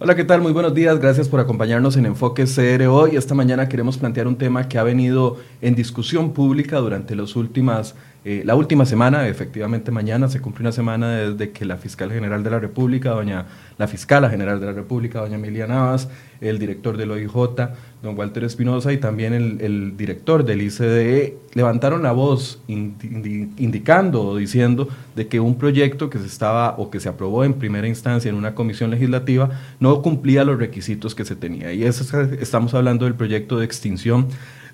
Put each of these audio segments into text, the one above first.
Hola, ¿qué tal? Muy buenos días. Gracias por acompañarnos en Enfoque CR hoy. Esta mañana queremos plantear un tema que ha venido en discusión pública durante los últimas eh, la última semana, efectivamente mañana, se cumple una semana desde que la fiscal general de la República, doña, la fiscala general de la República, doña Emilia Navas, el director del OIJ, don Walter Espinosa, y también el, director del ICDE, levantaron la voz indicando o diciendo de que un proyecto que se estaba o que se aprobó en primera instancia en una comisión legislativa no cumplía los requisitos que se tenía. Y eso estamos hablando del proyecto de extinción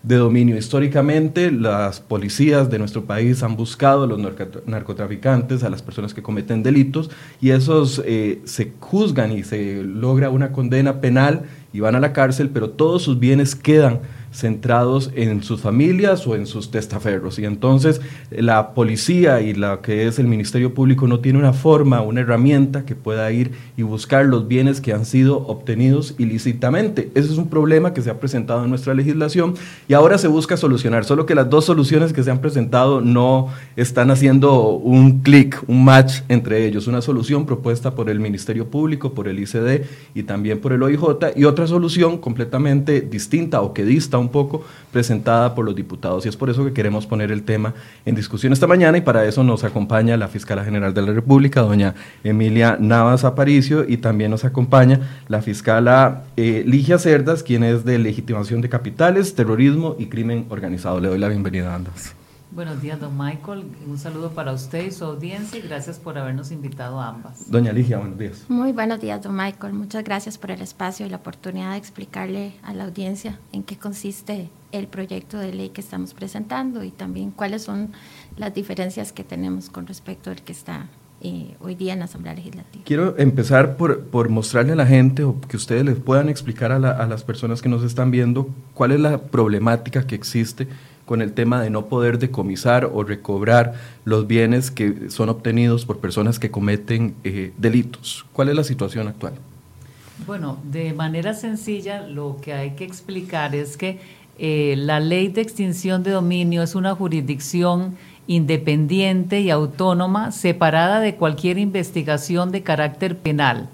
de dominio. Históricamente, las policías de nuestro país han buscado a los narcotraficantes, a las personas que cometen delitos, y esos eh, se juzgan y se logra una condena penal y van a la cárcel, pero todos sus bienes quedan centrados en sus familias o en sus testaferros. Y entonces la policía y la que es el Ministerio Público no tiene una forma, una herramienta que pueda ir y buscar los bienes que han sido obtenidos ilícitamente. Ese es un problema que se ha presentado en nuestra legislación y ahora se busca solucionar, solo que las dos soluciones que se han presentado no están haciendo un clic, un match entre ellos. Una solución propuesta por el Ministerio Público, por el ICD y también por el OIJ y otra solución completamente distinta o que dista un poco presentada por los diputados. Y es por eso que queremos poner el tema en discusión esta mañana y para eso nos acompaña la fiscala general de la República, doña Emilia Navas Aparicio, y también nos acompaña la fiscala eh, Ligia Cerdas, quien es de legitimación de capitales, terrorismo y crimen organizado. Le doy la bienvenida a ambas. Buenos días, don Michael. Un saludo para usted y su audiencia y gracias por habernos invitado a ambas. Doña Ligia, buenos días. Muy buenos días, don Michael. Muchas gracias por el espacio y la oportunidad de explicarle a la audiencia en qué consiste el proyecto de ley que estamos presentando y también cuáles son las diferencias que tenemos con respecto al que está eh, hoy día en la Asamblea Legislativa. Quiero empezar por, por, mostrarle a la gente o que ustedes les puedan explicar a, a las personas que nos están viendo cuál es la problemática que existe con el tema de no poder decomisar o recobrar los bienes que son obtenidos por personas que cometen eh, delitos. ¿Cuál es la situación actual? Bueno, de manera sencilla, lo que hay que explicar es que eh, la ley de extinción de dominio es una jurisdicción independiente y autónoma, separada de cualquier investigación de carácter penal.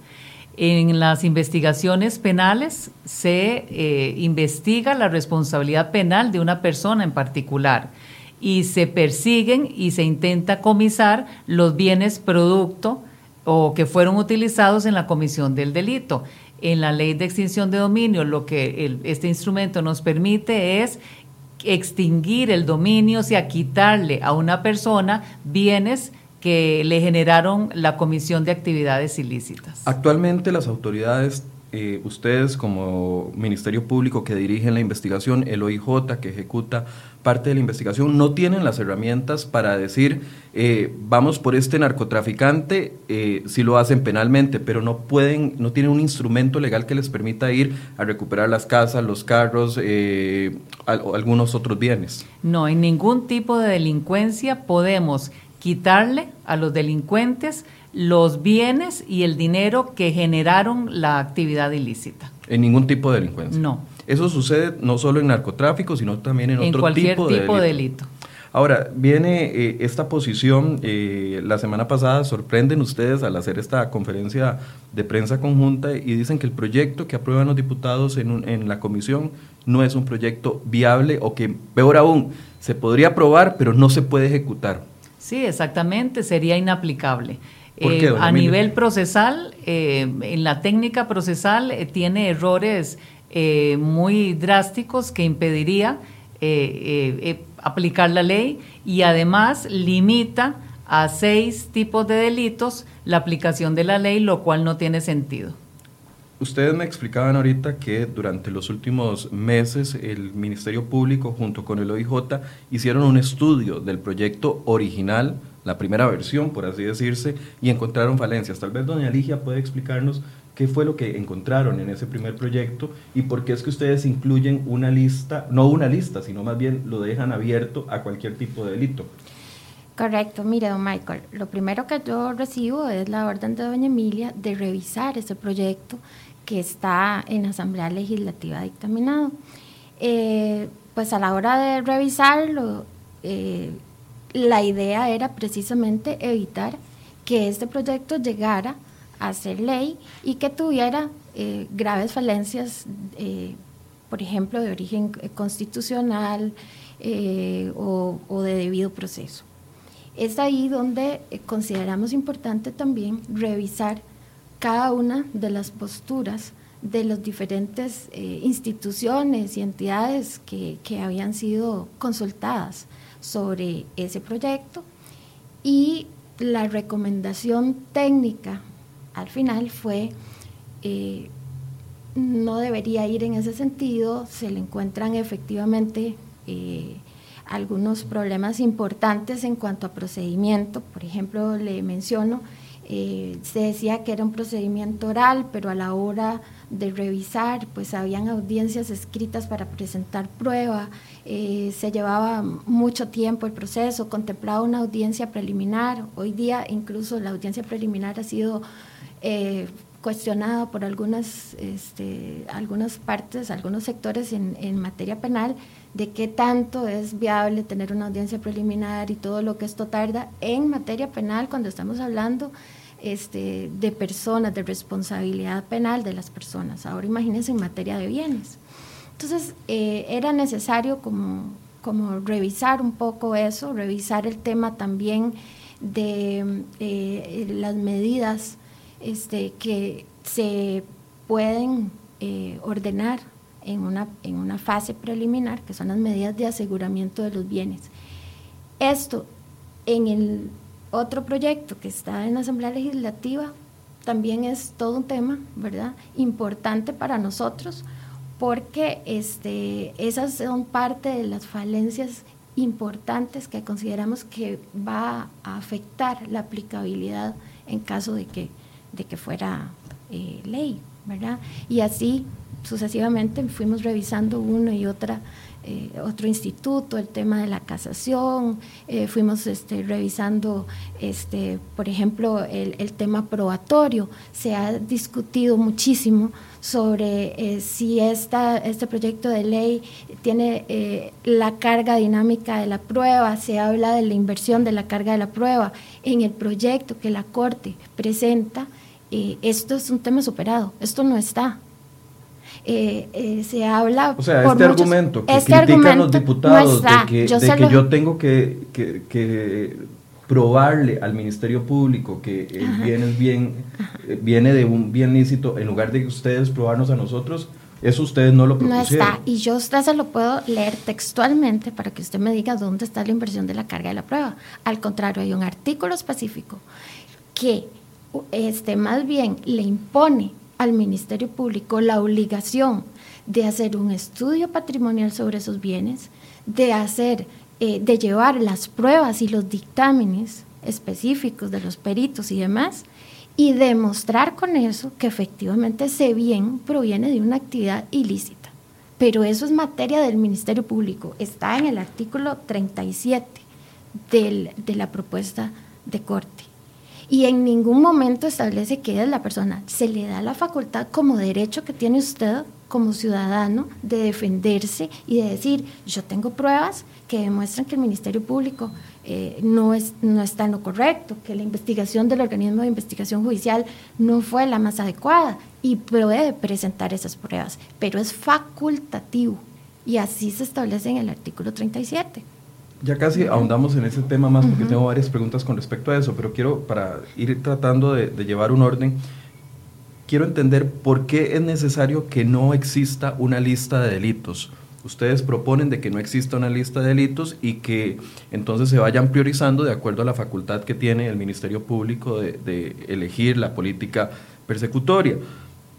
En las investigaciones penales se eh, investiga la responsabilidad penal de una persona en particular y se persiguen y se intenta comisar los bienes producto o que fueron utilizados en la comisión del delito. En la ley de extinción de dominio lo que este instrumento nos permite es extinguir el dominio, o sea, quitarle a una persona bienes que le generaron la Comisión de Actividades Ilícitas. Actualmente las autoridades, eh, ustedes como Ministerio Público que dirigen la investigación, el OIJ que ejecuta parte de la investigación, no tienen las herramientas para decir, eh, vamos por este narcotraficante, eh, si lo hacen penalmente, pero no pueden, no tienen un instrumento legal que les permita ir a recuperar las casas, los carros, algunos otros bienes. No, en ningún tipo de delincuencia podemos quitarle a los delincuentes los bienes y el dinero que generaron la actividad ilícita. En ningún tipo de delincuencia. No. Eso sucede no solo en narcotráfico, sino también en, otro tipo, de, tipo de delito. Ahora, viene eh, esta posición, eh, la semana pasada sorprenden ustedes al hacer esta conferencia de prensa conjunta y dicen que el proyecto que aprueban los diputados en, en la comisión no es un proyecto viable o que, peor aún, se podría aprobar, pero no se puede ejecutar. Sí, exactamente, sería inaplicable. Eh, a nivel procesal, eh, en la técnica procesal eh, tiene errores muy drásticos que impediría aplicar la ley y además limita a seis tipos de delitos la aplicación de la ley, lo cual no tiene sentido. Ustedes me explicaban ahorita que durante los últimos meses el Ministerio Público junto con el OIJ hicieron un estudio del proyecto original, la primera versión, por así decirse, y encontraron falencias. Tal vez doña Ligia puede explicarnos qué fue lo que encontraron en ese primer proyecto y por qué es que ustedes incluyen una lista, no una lista, sino más bien lo dejan abierto a cualquier tipo de delito. Correcto, mire, don Michael, lo primero que yo recibo es la orden de doña Emilia de revisar ese proyecto que está en Asamblea Legislativa dictaminado. Eh, pues a la hora de revisarlo, eh, la idea era precisamente evitar que este proyecto llegara a ser ley y que tuviera eh, graves falencias, eh, por ejemplo, de origen constitucional o, o de debido proceso. Es ahí donde consideramos importante también revisar cada una de las posturas de las diferentes eh, instituciones y entidades que, habían sido consultadas sobre ese proyecto. Y la recomendación técnica al final fue eh, no debería ir en ese sentido, se le encuentran efectivamente eh, algunos problemas importantes en cuanto a procedimiento, por ejemplo, le menciono, se decía que era un procedimiento oral, pero a la hora de revisar, pues habían audiencias escritas para presentar prueba, eh, se llevaba mucho tiempo el proceso, contemplaba una audiencia preliminar, hoy día incluso la audiencia preliminar ha sido eh, cuestionada por algunas, este, algunas partes, algunos sectores en, en materia penal, de qué tanto es viable tener una audiencia preliminar y todo lo que esto tarda en materia penal cuando estamos hablando este, de personas, de responsabilidad penal de las personas. Ahora imagínense en materia de bienes. Entonces, eh, era necesario como, como revisar un poco eso, revisar el tema también de eh, las medidas este, que se pueden eh, ordenar en una, en una fase preliminar, que son las medidas de aseguramiento de los bienes. Esto en el otro proyecto que está en la Asamblea Legislativa también es todo un tema, ¿verdad? Importante para nosotros porque este, esas son parte de las falencias importantes que consideramos que va a afectar la aplicabilidad en caso de que, de que fuera eh, ley, ¿verdad? Y así sucesivamente fuimos revisando una y otra eh, otro instituto, el tema de la casación, eh, fuimos este, revisando, este, por ejemplo, el, tema probatorio. Se ha discutido muchísimo sobre eh, si esta, este proyecto de ley tiene la carga dinámica de la prueba, se habla de la inversión de la carga de la prueba. En el proyecto que la Corte presenta, esto es un tema superado, esto no está. Eh, eh, se habla... O sea, este argumento que este critican los diputados de que yo, yo tengo que, probarle al Ministerio Público que el bien es bien, viene de un bien lícito, en lugar de que ustedes probarnos a nosotros, eso ustedes no lo propusieron. No está, y yo usted se lo puedo leer textualmente para que usted me diga dónde está la inversión de la carga de la prueba. Al contrario, hay un artículo específico que este, más bien le impone al Ministerio Público la obligación de hacer un estudio patrimonial sobre esos bienes, de hacer, eh, de llevar las pruebas y los dictámenes específicos de los peritos y demás, y demostrar con eso que efectivamente ese bien proviene de una actividad ilícita. Pero eso es materia del Ministerio Público, está en el artículo 37 de la propuesta de corte y en ningún momento establece que es la persona. Se le da la facultad como derecho que tiene usted como ciudadano de defenderse y de decir, yo tengo pruebas que demuestran que el Ministerio Público eh, no, es, no está en lo correcto, que la investigación del organismo de investigación judicial no fue la más adecuada y puede presentar esas pruebas, pero es facultativo y así se establece en el artículo 37. Ya casi ahondamos en ese tema más porque tengo varias preguntas con respecto a eso, pero quiero, para ir tratando de, llevar un orden, quiero entender por qué es necesario que no exista una lista de delitos. Ustedes proponen de que no exista una lista de delitos y que entonces se vayan priorizando de acuerdo a la facultad que tiene el Ministerio Público de, de elegir la política persecutoria.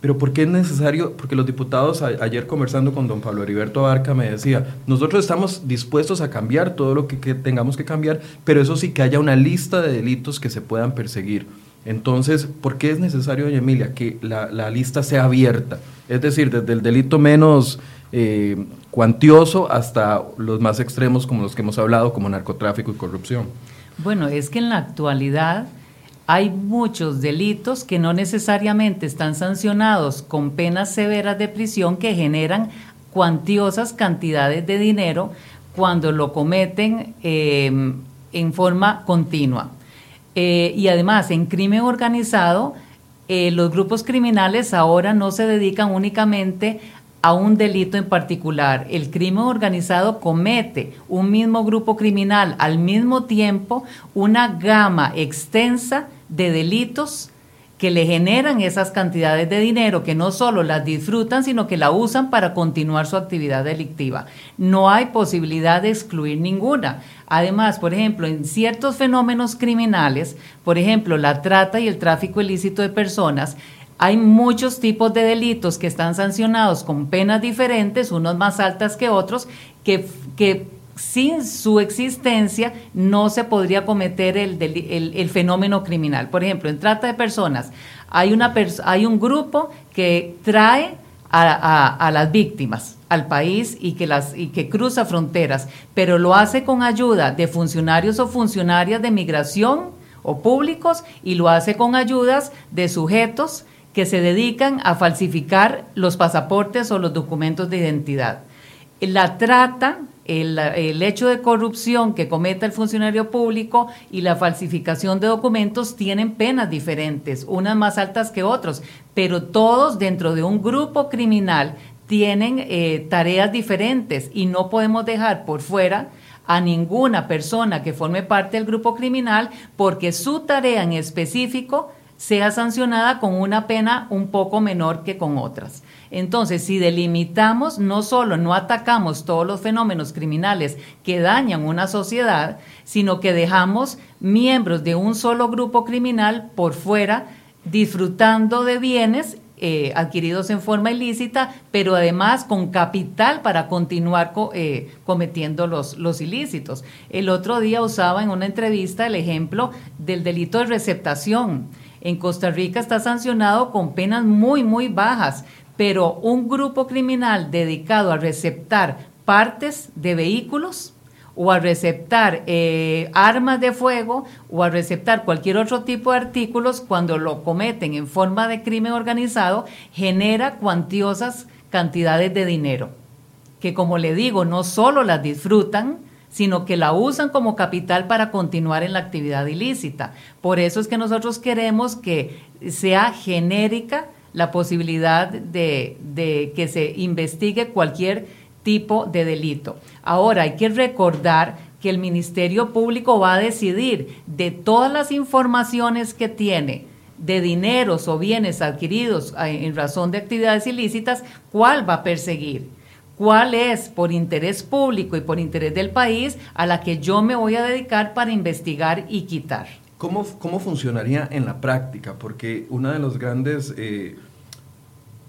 Pero ¿por qué es necesario? Porque los diputados, ayer conversando con don Pablo Heriberto Abarca, me decía, nosotros estamos dispuestos a cambiar todo lo que, tengamos que cambiar, pero eso sí que haya una lista de delitos que se puedan perseguir. Entonces, ¿por qué es necesario, doña Emilia, que la, lista sea abierta? Es decir, desde el delito menos eh, cuantioso hasta los más extremos como los que hemos hablado, como narcotráfico y corrupción. Bueno, es que en la actualidad hay muchos delitos que no necesariamente están sancionados con penas severas de prisión que generan cuantiosas cantidades de dinero cuando lo cometen em, en forma continua. Eh, y además, en crimen organizado, eh, los grupos criminales ahora no se dedican únicamente a un delito en particular. El crimen organizado comete un mismo grupo criminal al mismo tiempo una gama extensa de delitos que le generan esas cantidades de dinero, que no solo las disfrutan, sino que la usan para continuar su actividad delictiva. No hay posibilidad de excluir ninguna. Además, por ejemplo, en ciertos fenómenos criminales, por ejemplo, la trata y el tráfico ilícito de personas, hay muchos tipos de delitos que están sancionados con penas diferentes, unos más altas que otros, que, que sin su existencia no se podría cometer el, fenómeno criminal. Por ejemplo, en trata de personas, hay, una hay un grupo que trae a, las víctimas al país y que, las, y que cruza fronteras, pero lo hace con ayuda de funcionarios o funcionarias de migración o públicos y lo hace con ayudas de sujetos que se dedican a falsificar los pasaportes o los documentos de identidad. La trata el, hecho de corrupción que cometa el funcionario público y la falsificación de documentos tienen penas diferentes, unas más altas que otros, pero todos dentro de un grupo criminal tienen eh, tareas diferentes y no podemos dejar por fuera a ninguna persona que forme parte del grupo criminal porque su tarea en específico sea sancionada con una pena un poco menor que con otras. Entonces, si delimitamos, no solo no atacamos todos los fenómenos criminales que dañan una sociedad, sino que dejamos miembros de un solo grupo criminal por fuera disfrutando de bienes eh, adquiridos en forma ilícita, pero además con capital para continuar eh, cometiendo los, los ilícitos. El otro día usaba en una entrevista el ejemplo del delito de receptación. En Costa Rica está sancionado con penas muy, muy bajas pero un grupo criminal dedicado a receptar partes de vehículos o a receptar eh, armas de fuego o a receptar cualquier otro tipo de artículos cuando lo cometen en forma de crimen organizado, genera cuantiosas cantidades de dinero, que como le digo, no solo las disfrutan, sino que la usan como capital para continuar en la actividad ilícita. Por eso es que nosotros queremos que sea genérica la posibilidad de, que se investigue cualquier tipo de delito. Ahora, hay que recordar que el Ministerio Público va a decidir de todas las informaciones que tiene de dineros o bienes adquiridos en razón de actividades ilícitas, cuál va a perseguir, cuál es por interés público y por interés del país a la que yo me voy a dedicar para investigar y quitar. ¿Cómo, ¿Cómo funcionaría en la práctica? Porque una de las grandes eh,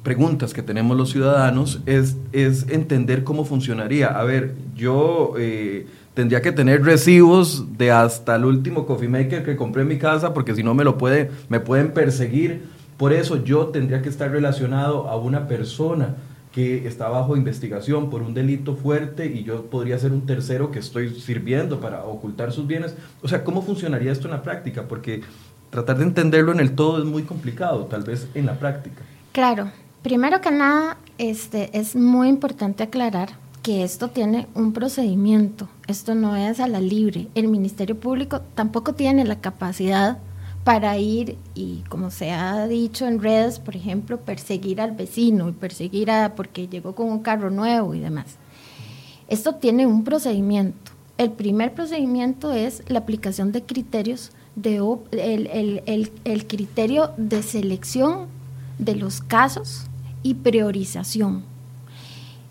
preguntas que tenemos los ciudadanos es, es entender cómo funcionaría. A ver, yo eh, tendría que tener recibos de hasta el último coffee maker que compré en mi casa, porque si no me lo puede, me pueden perseguir. Por eso yo tendría que estar relacionado a una persona que está bajo investigación por un delito fuerte y yo podría ser un tercero que estoy sirviendo para ocultar sus bienes. O sea, ¿cómo funcionaría esto en la práctica? Porque tratar de entenderlo en el todo es muy complicado, tal vez en la práctica. Claro, primero que nada, este, es muy importante aclarar que esto tiene un procedimiento, esto no es a la libre. El Ministerio Público tampoco tiene la capacidad para ir y, como se ha dicho en redes, por ejemplo, perseguir al vecino y perseguir a porque llegó con un carro nuevo y demás. Esto tiene un procedimiento. El primer procedimiento es la aplicación de criterios, de, el, criterio de selección de los casos y priorización.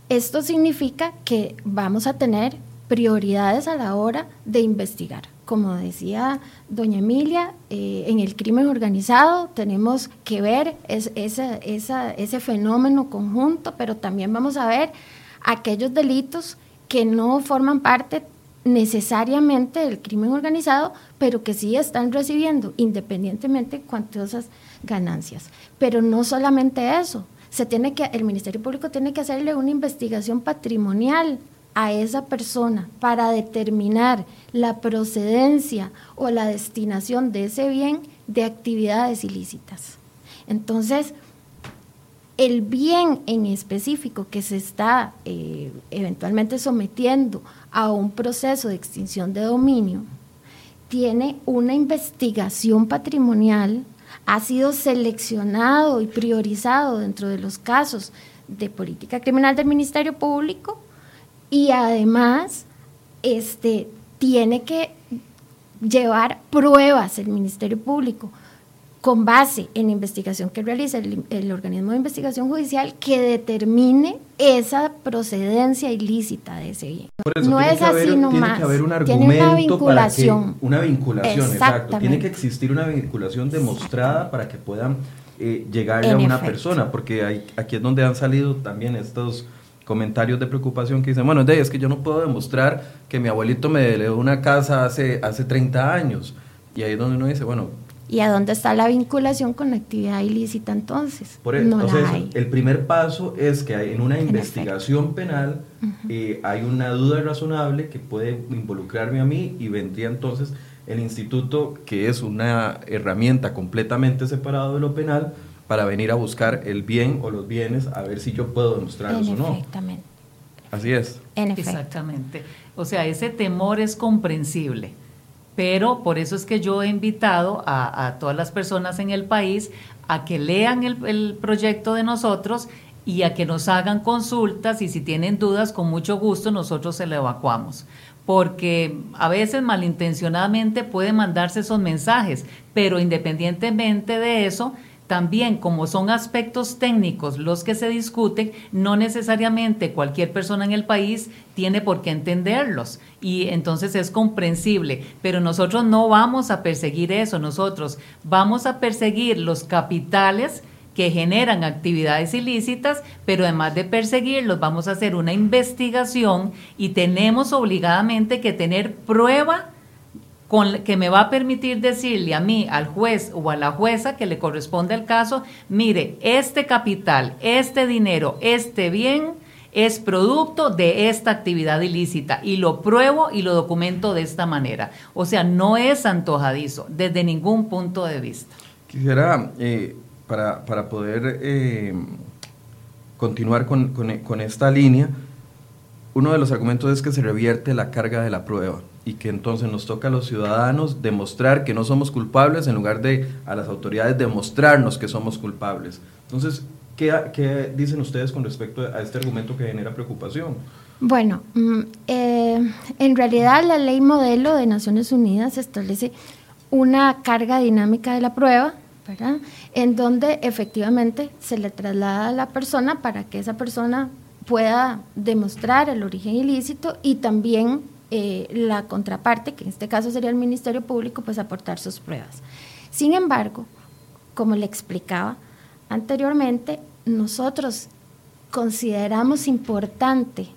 Esto significa que vamos a tener prioridades a la hora de investigar como decía doña Emilia, eh, en el crimen organizado tenemos que ver ese fenómeno conjunto, pero también vamos a ver aquellos delitos que no forman parte necesariamente del crimen organizado, pero que sí están recibiendo independientemente cuantiosas ganancias. Pero no solamente eso, se tiene que, el Ministerio Público tiene que hacerle una investigación patrimonial a esa persona para determinar la procedencia o la destinación de ese bien de actividades ilícitas. Entonces, el bien en específico que se está eh, eventualmente sometiendo a un proceso de extinción de dominio tiene una investigación patrimonial ha sido seleccionado y priorizado dentro de los casos de política criminal del Ministerio Público y además este, tiene que llevar pruebas el Ministerio Público con base en investigación que realiza el, organismo de investigación judicial que determine esa procedencia ilícita de ese bien. no es así nomás. Tiene que haber un argumento tiene una vinculación. una vinculación, exacto. Tiene que existir una vinculación demostrada para que puedan eh, llegarle a una persona, porque hay, aquí es donde han salido también estos comentarios de preocupación que dicen, bueno, es que yo no puedo demostrar que mi abuelito me delegó una casa hace, hace 30 años. Y ahí es donde uno dice, bueno, ¿Y a dónde está la vinculación con la actividad ilícita entonces? Por eso, el primer paso es que en una investigación penal eh, hay una duda razonable que puede involucrarme a mí y vendría entonces el instituto, que es una herramienta completamente separada de lo penal, para venir a buscar el bien o los bienes a ver si yo puedo demostrarlos o no. Exactamente. Así es. Exactamente. O sea, ese temor es comprensible pero por eso es que yo he invitado a, todas las personas en el país a que lean el, proyecto de nosotros y a que nos hagan consultas y si tienen dudas, con mucho gusto nosotros se lo evacuamos. Porque a veces malintencionadamente pueden mandarse esos mensajes, pero independientemente de eso, también, como son aspectos técnicos los que se discuten, no necesariamente cualquier persona en el país tiene por qué entenderlos. Y entonces es comprensible, pero nosotros no vamos a perseguir eso, nosotros vamos a perseguir los capitales que generan actividades ilícitas, pero además de perseguirlos vamos a hacer una investigación y tenemos obligadamente que tener prueba que me va a permitir decirle a mí, al juez o a la jueza que le corresponde el caso, mire, este capital, este dinero, este bien es producto de esta actividad ilícita y lo pruebo y lo documento de esta manera. O sea, no es antojadizo desde ningún punto de vista. Quisiera, eh, para, para, poder eh, continuar con, con esta línea, uno de los argumentos es que se revierte la carga de la prueba y que entonces nos toca a los ciudadanos demostrar que no somos culpables en lugar de a las autoridades demostrarnos que somos culpables. Entonces, ¿qué, qué dicen ustedes con respecto a este argumento que genera preocupación? Bueno, mm, eh, en realidad la ley modelo de Naciones Unidas establece una carga dinámica de la prueba, ¿verdad? En donde efectivamente se le traslada a la persona para que esa persona pueda demostrar el origen ilícito y también eh, la contraparte, que en este caso sería el Ministerio Público, pues aportar sus pruebas. Sin embargo, como le explicaba anteriormente, nosotros consideramos importante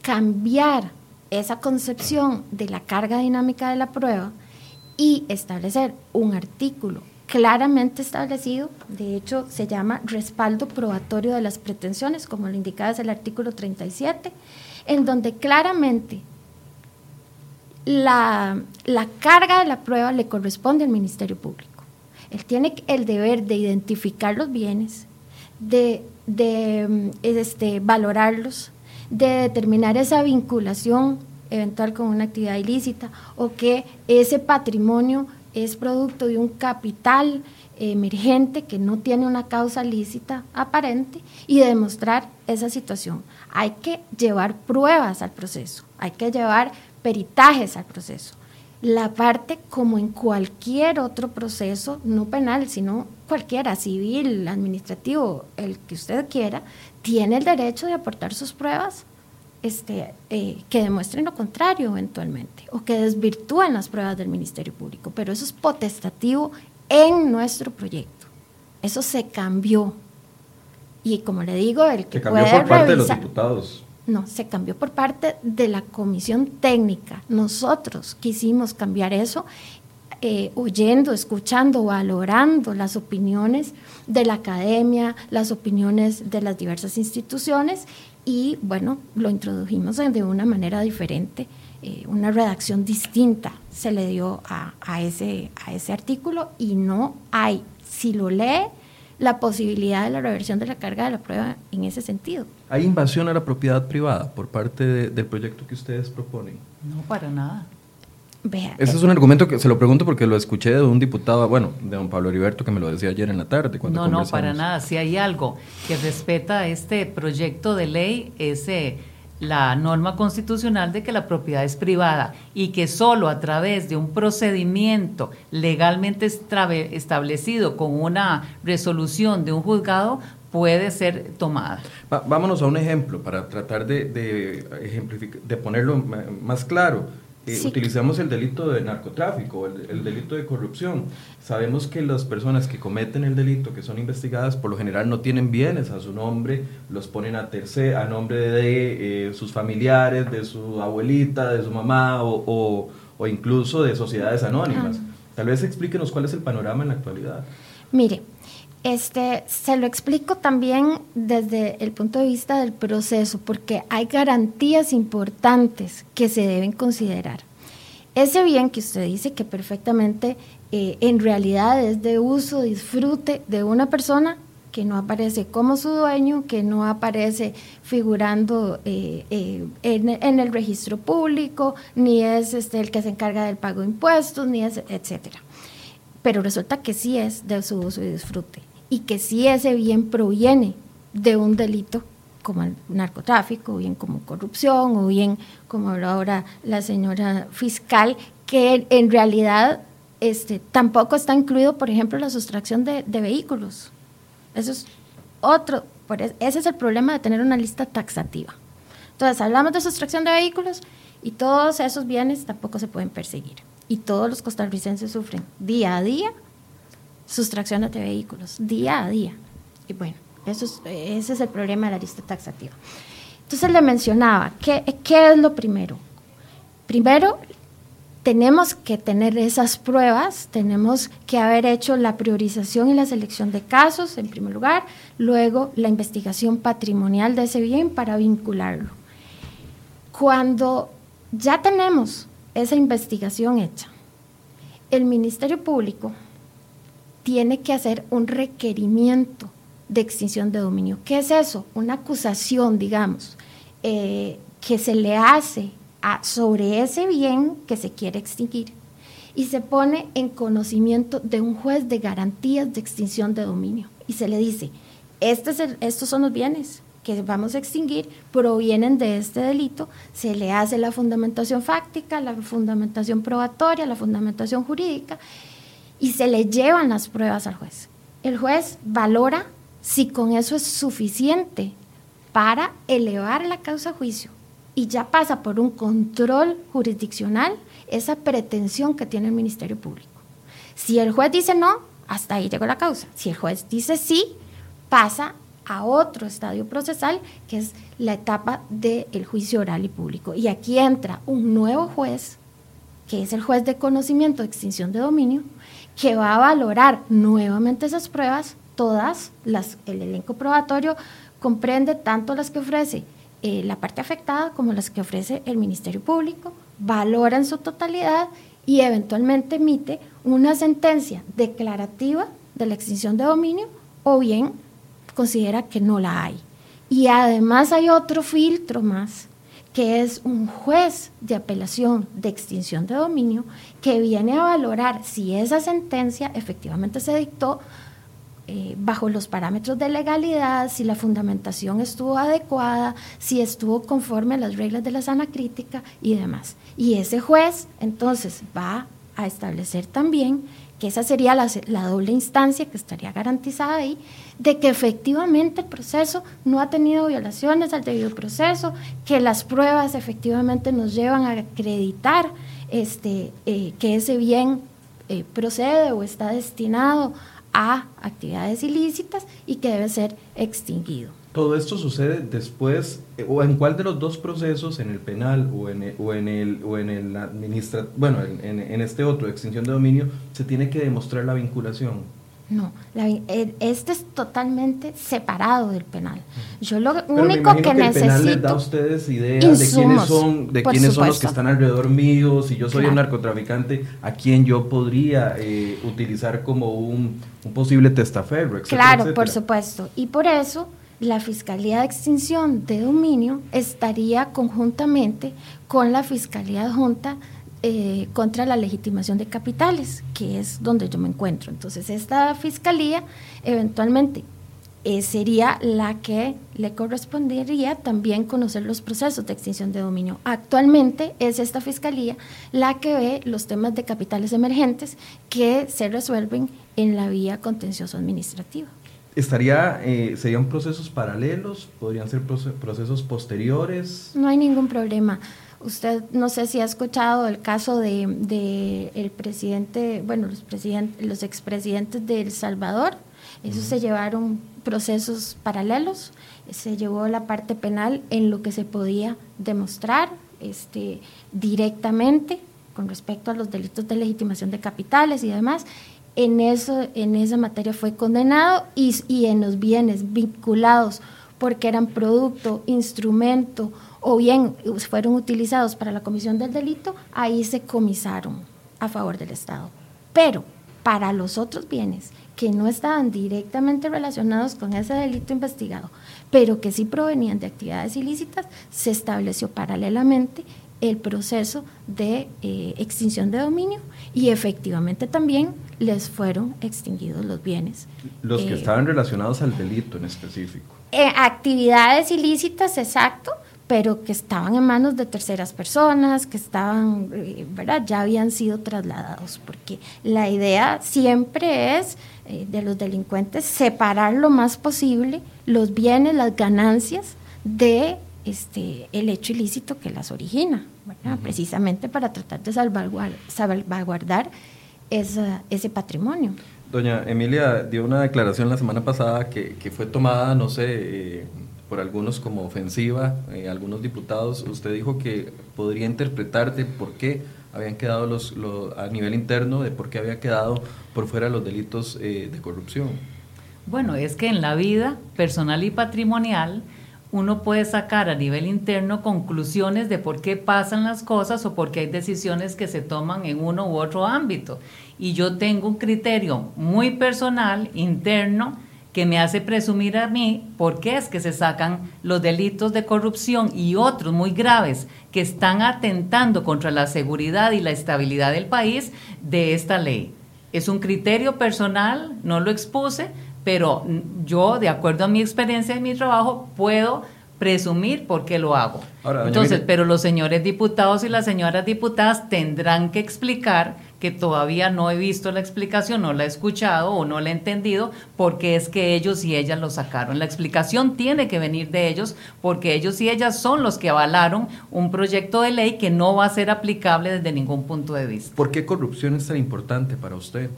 cambiar esa concepción de la carga dinámica de la prueba y establecer un artículo claramente establecido, de hecho se llama respaldo probatorio de las pretensiones, como lo indicaba es el artículo 37, en donde claramente la, carga de la prueba le corresponde al Ministerio Público. Él tiene el deber de identificar los bienes, de, mm, este, valorarlos, de determinar esa vinculación eventual con una actividad ilícita o que ese patrimonio es producto de un capital emergente que no tiene una causa lícita aparente y demostrar esa situación. Hay que llevar pruebas al proceso, hay que llevar peritajes al proceso. La parte, como en cualquier otro proceso, no penal, sino cualquiera, civil, administrativo, el que usted quiera, tiene el derecho de aportar sus pruebas este, eh, que demuestren lo contrario eventualmente o que desvirtúen las pruebas del Ministerio Público. Pero eso es potestativo en nuestro proyecto. Eso se cambió. Y como le digo, el que se cambió por parte de los diputados. No, se cambió por parte de la comisión técnica. Nosotros quisimos cambiar eso, eh, oyendo, escuchando, valorando las opiniones de la academia, las opiniones de las diversas instituciones y bueno, lo introdujimos de una manera diferente, eh, una redacción distinta se le dio a, ese, a ese artículo y no hay, si lo lee, la posibilidad de la reversión de la carga de la prueba en ese sentido. ¿Hay invasión a la propiedad privada por parte del proyecto que ustedes proponen? No, para nada. Ese es un argumento que se lo pregunto porque lo escuché de un diputado, bueno, de don Pablo Heriberto, que me lo decía ayer en la tarde. Cuando no, no, para nada. Si hay algo que respeta este proyecto de ley, es eh, la norma constitucional de que la propiedad es privada y que solo a través de un procedimiento legalmente establecido con una resolución de un juzgado puede ser tomada. vámonos a un ejemplo para tratar de, de, de ponerlo más claro eh, utilizamos el delito de narcotráfico, el, delito de corrupción. Sabemos que las personas que cometen el delito, que son investigadas, por lo general no tienen bienes a su nombre, los ponen a tercer, a nombre de eh, sus familiares, de su abuelita, de su mamá o, o, incluso de sociedades anónimas. Tal vez explíquenos cuál es el panorama en la actualidad. Mire, este, se lo explico también desde el punto de vista del proceso, porque hay garantías importantes que se deben considerar. Ese bien que usted dice que perfectamente eh, en realidad es de uso, disfrute de una persona que no aparece como su dueño, que no aparece figurando eh, eh, en, el registro público, ni es este, el que se encarga del pago de impuestos, ni es, etcétera. Pero resulta que sí es de su uso y disfrute y que si ese bien proviene de un delito como el narcotráfico, o bien como corrupción, o bien como ahora la señora fiscal, que en realidad este, tampoco está incluido, por ejemplo, la sustracción de, vehículos. Eso es otro, ese es el problema de tener una lista taxativa. Entonces, hablamos de sustracción de vehículos y todos esos bienes tampoco se pueden perseguir. Y todos los costarricenses sufren día a día sustracciones de vehículos, día a día. Y bueno, eso es, ese es el problema de la lista taxativa. Entonces le mencionaba, ¿qué, ¿qué es lo primero? Primero, tenemos que tener esas pruebas, tenemos que haber hecho la priorización y la selección de casos, en primer lugar, luego la investigación patrimonial de ese bien para vincularlo. Cuando ya tenemos esa investigación hecha, el Ministerio Público tiene que hacer un requerimiento de extinción de dominio. ¿Qué es eso? Una acusación, digamos, eh, que se le hace sobre ese bien que se quiere extinguir y se pone en conocimiento de un juez de garantías de extinción de dominio y se le dice, este es estos son los bienes que vamos a extinguir, provienen de este delito, se le hace la fundamentación fáctica, la fundamentación probatoria, la fundamentación jurídica y se le llevan las pruebas al juez. El juez valora si con eso es suficiente para elevar la causa a juicio y ya pasa por un control jurisdiccional esa pretensión que tiene el Ministerio Público. Si el juez dice no, hasta ahí llegó la causa. Si el juez dice sí, pasa a otro estadio procesal, que es la etapa del juicio oral y público. Y aquí entra un nuevo juez, que es el juez de conocimiento de extinción de dominio, que va a valorar nuevamente esas pruebas, todas las, el elenco probatorio comprende tanto las que ofrece eh, la parte afectada como las que ofrece el Ministerio Público, valora en su totalidad y eventualmente emite una sentencia declarativa de la extinción de dominio o bien considera que no la hay. Y además hay otro filtro más que es un juez de apelación de extinción de dominio que viene a valorar si esa sentencia efectivamente se dictó eh, bajo los parámetros de legalidad, si la fundamentación estuvo adecuada, si estuvo conforme a las reglas de la sana crítica y demás. Y ese juez entonces va a establecer también que esa sería la, doble instancia que estaría garantizada ahí, de que efectivamente el proceso no ha tenido violaciones al debido proceso, que las pruebas efectivamente nos llevan a acreditar este, eh, que ese bien eh, procede o está destinado a actividades ilícitas y que debe ser extinguido. Todo esto sucede después, eh, o en cuál de los dos procesos, en el penal o en el, o en el, o en el administra, bueno, en, en, este otro, extinción de dominio, se tiene que demostrar la vinculación. No, este es totalmente separado del penal. Yo lo único que, necesito. El penal les da a ustedes ideas de quiénes son, de quiénes son los que están alrededor mío. Si yo soy un narcotraficante, a quién yo podría eh, utilizar como un, un posible testaferro, Claro, por supuesto. Y por eso la Fiscalía de Extinción de Dominio estaría conjuntamente con la Fiscalía Junta eh, contra la legitimación de capitales, que es donde yo me encuentro. Entonces, esta fiscalía eventualmente eh, sería la que le correspondería también conocer los procesos de extinción de dominio. Actualmente es esta fiscalía la que ve los temas de capitales emergentes que se resuelven en la vía contencioso administrativa. ¿Estaría, eh, ¿Serían procesos paralelos? ¿Podrían ser procesos posteriores? No hay ningún problema. Usted no sé si ha escuchado el caso de, el presidente, bueno, los presidentes, los expresidentes de El Salvador. Esos se llevaron procesos paralelos, se llevó la parte penal en lo que se podía demostrar este, directamente con respecto a los delitos de legitimación de capitales y demás. En, eso, en esa materia fue condenado y, y en los bienes vinculados porque eran producto, instrumento o bien fueron utilizados para la comisión del delito, ahí se comisaron a favor del Estado. Pero para los otros bienes que no estaban directamente relacionados con ese delito investigado, pero que sí provenían de actividades ilícitas, se estableció paralelamente el proceso de eh, extinción de dominio y efectivamente también les fueron extinguidos los bienes. Los que eh, estaban relacionados al delito en específico. Eh, actividades ilícitas, exacto, pero que estaban en manos de terceras personas, que estaban, eh, ¿verdad? Ya habían sido trasladados, porque la idea siempre es de los delincuentes separar lo más posible los bienes, las ganancias de este, el hecho ilícito que las origina, precisamente para tratar de salvaguardar, ese patrimonio. Doña Emilia dio una declaración la semana pasada que, que fue tomada, no sé, eh, por algunos como ofensiva, eh, algunos diputados, usted dijo que podría interpretar de por qué habían quedado los, a nivel interno, de por qué había quedado por fuera los delitos eh, de corrupción. Bueno, es que en la vida personal y patrimonial uno puede sacar a nivel interno conclusiones de por qué pasan las cosas o por qué hay decisiones que se toman en uno u otro ámbito. Y yo tengo un criterio muy personal, interno, que me hace presumir a mí por qué es que se sacan los delitos de corrupción y otros muy graves que están atentando contra la seguridad y la estabilidad del país de esta ley. Es un criterio personal, no lo expuse, pero yo, de acuerdo a mi experiencia y mi trabajo, puedo presumir por qué lo hago. Entonces, pero los señores diputados y las señoras diputadas tendrán que explicar que todavía no he visto la explicación, no la he escuchado o no la he entendido, porque es que ellos y ellas lo sacaron. La explicación tiene que venir de ellos, porque ellos y ellas son los que avalaron un proyecto de ley que no va a ser aplicable desde ningún punto de vista. ¿Por qué corrupción es tan importante para usted?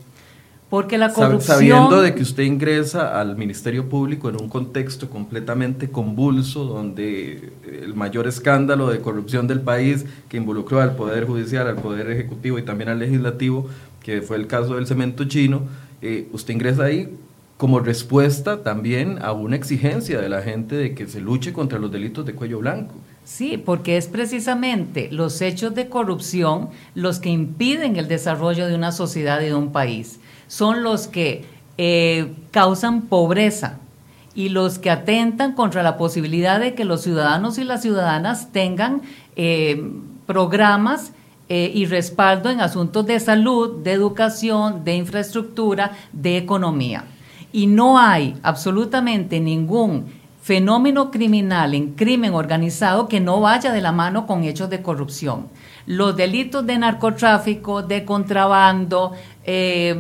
Porque la corrupción... Sabiendo de que usted ingresa al Ministerio Público en un contexto completamente convulso, donde el mayor escándalo de corrupción del país que involucró al Poder Judicial, al Poder Ejecutivo y también al Legislativo, que fue el caso del cemento chino, eh, usted ingresa ahí como respuesta también a una exigencia de la gente de que se luche contra los delitos de cuello blanco. Sí, porque es precisamente los hechos de corrupción los que impiden el desarrollo de una sociedad y de un país son los que eh, causan pobreza y los que atentan contra la posibilidad de que los ciudadanos y las ciudadanas tengan eh, programas eh, y respaldo en asuntos de salud, de educación, de infraestructura, de economía. Y no hay absolutamente ningún fenómeno criminal en crimen organizado que no vaya de la mano con hechos de corrupción. Los delitos de narcotráfico, de contrabando, eh,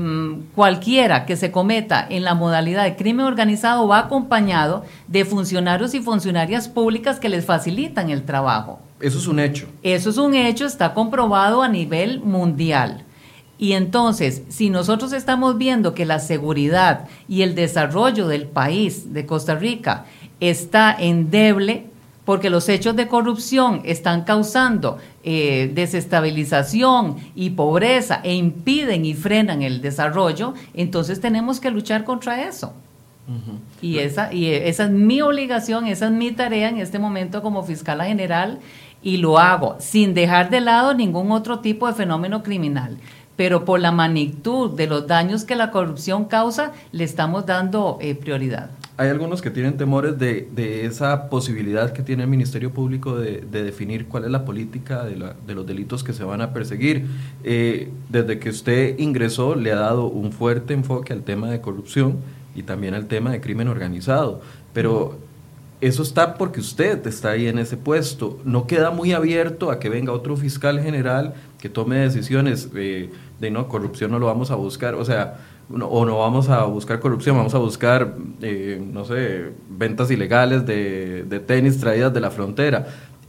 cualquiera que se cometa en la modalidad de crimen organizado va acompañado de funcionarios y funcionarias públicas que les facilitan el trabajo. Eso es un hecho. Eso es un hecho, está comprobado a nivel mundial. Y entonces, si nosotros estamos viendo que la seguridad y el desarrollo del país, de Costa Rica, está endeble, porque los hechos de corrupción están causando eh, desestabilización y pobreza e impiden y frenan el desarrollo, entonces tenemos que luchar contra eso. y, esa, y esa es mi obligación, esa es mi tarea en este momento como fiscal general y lo hago sin dejar de lado ningún otro tipo de fenómeno criminal. Pero por la magnitud de los daños que la corrupción causa, le estamos dando eh, prioridad. Hay algunos que tienen temores de, esa posibilidad que tiene el Ministerio Público de, definir cuál es la política de, los delitos que se van a perseguir. Eh, desde que usted ingresó le ha dado un fuerte enfoque al tema de corrupción y también al tema de crimen organizado, pero eso está porque usted está ahí en ese puesto. No queda muy abierto a que venga otro fiscal general que tome decisiones de, de no, corrupción no lo vamos a buscar. O sea, o no vamos a buscar corrupción, vamos a buscar, eh, no sé, ventas ilegales de, tenis traídas de la frontera.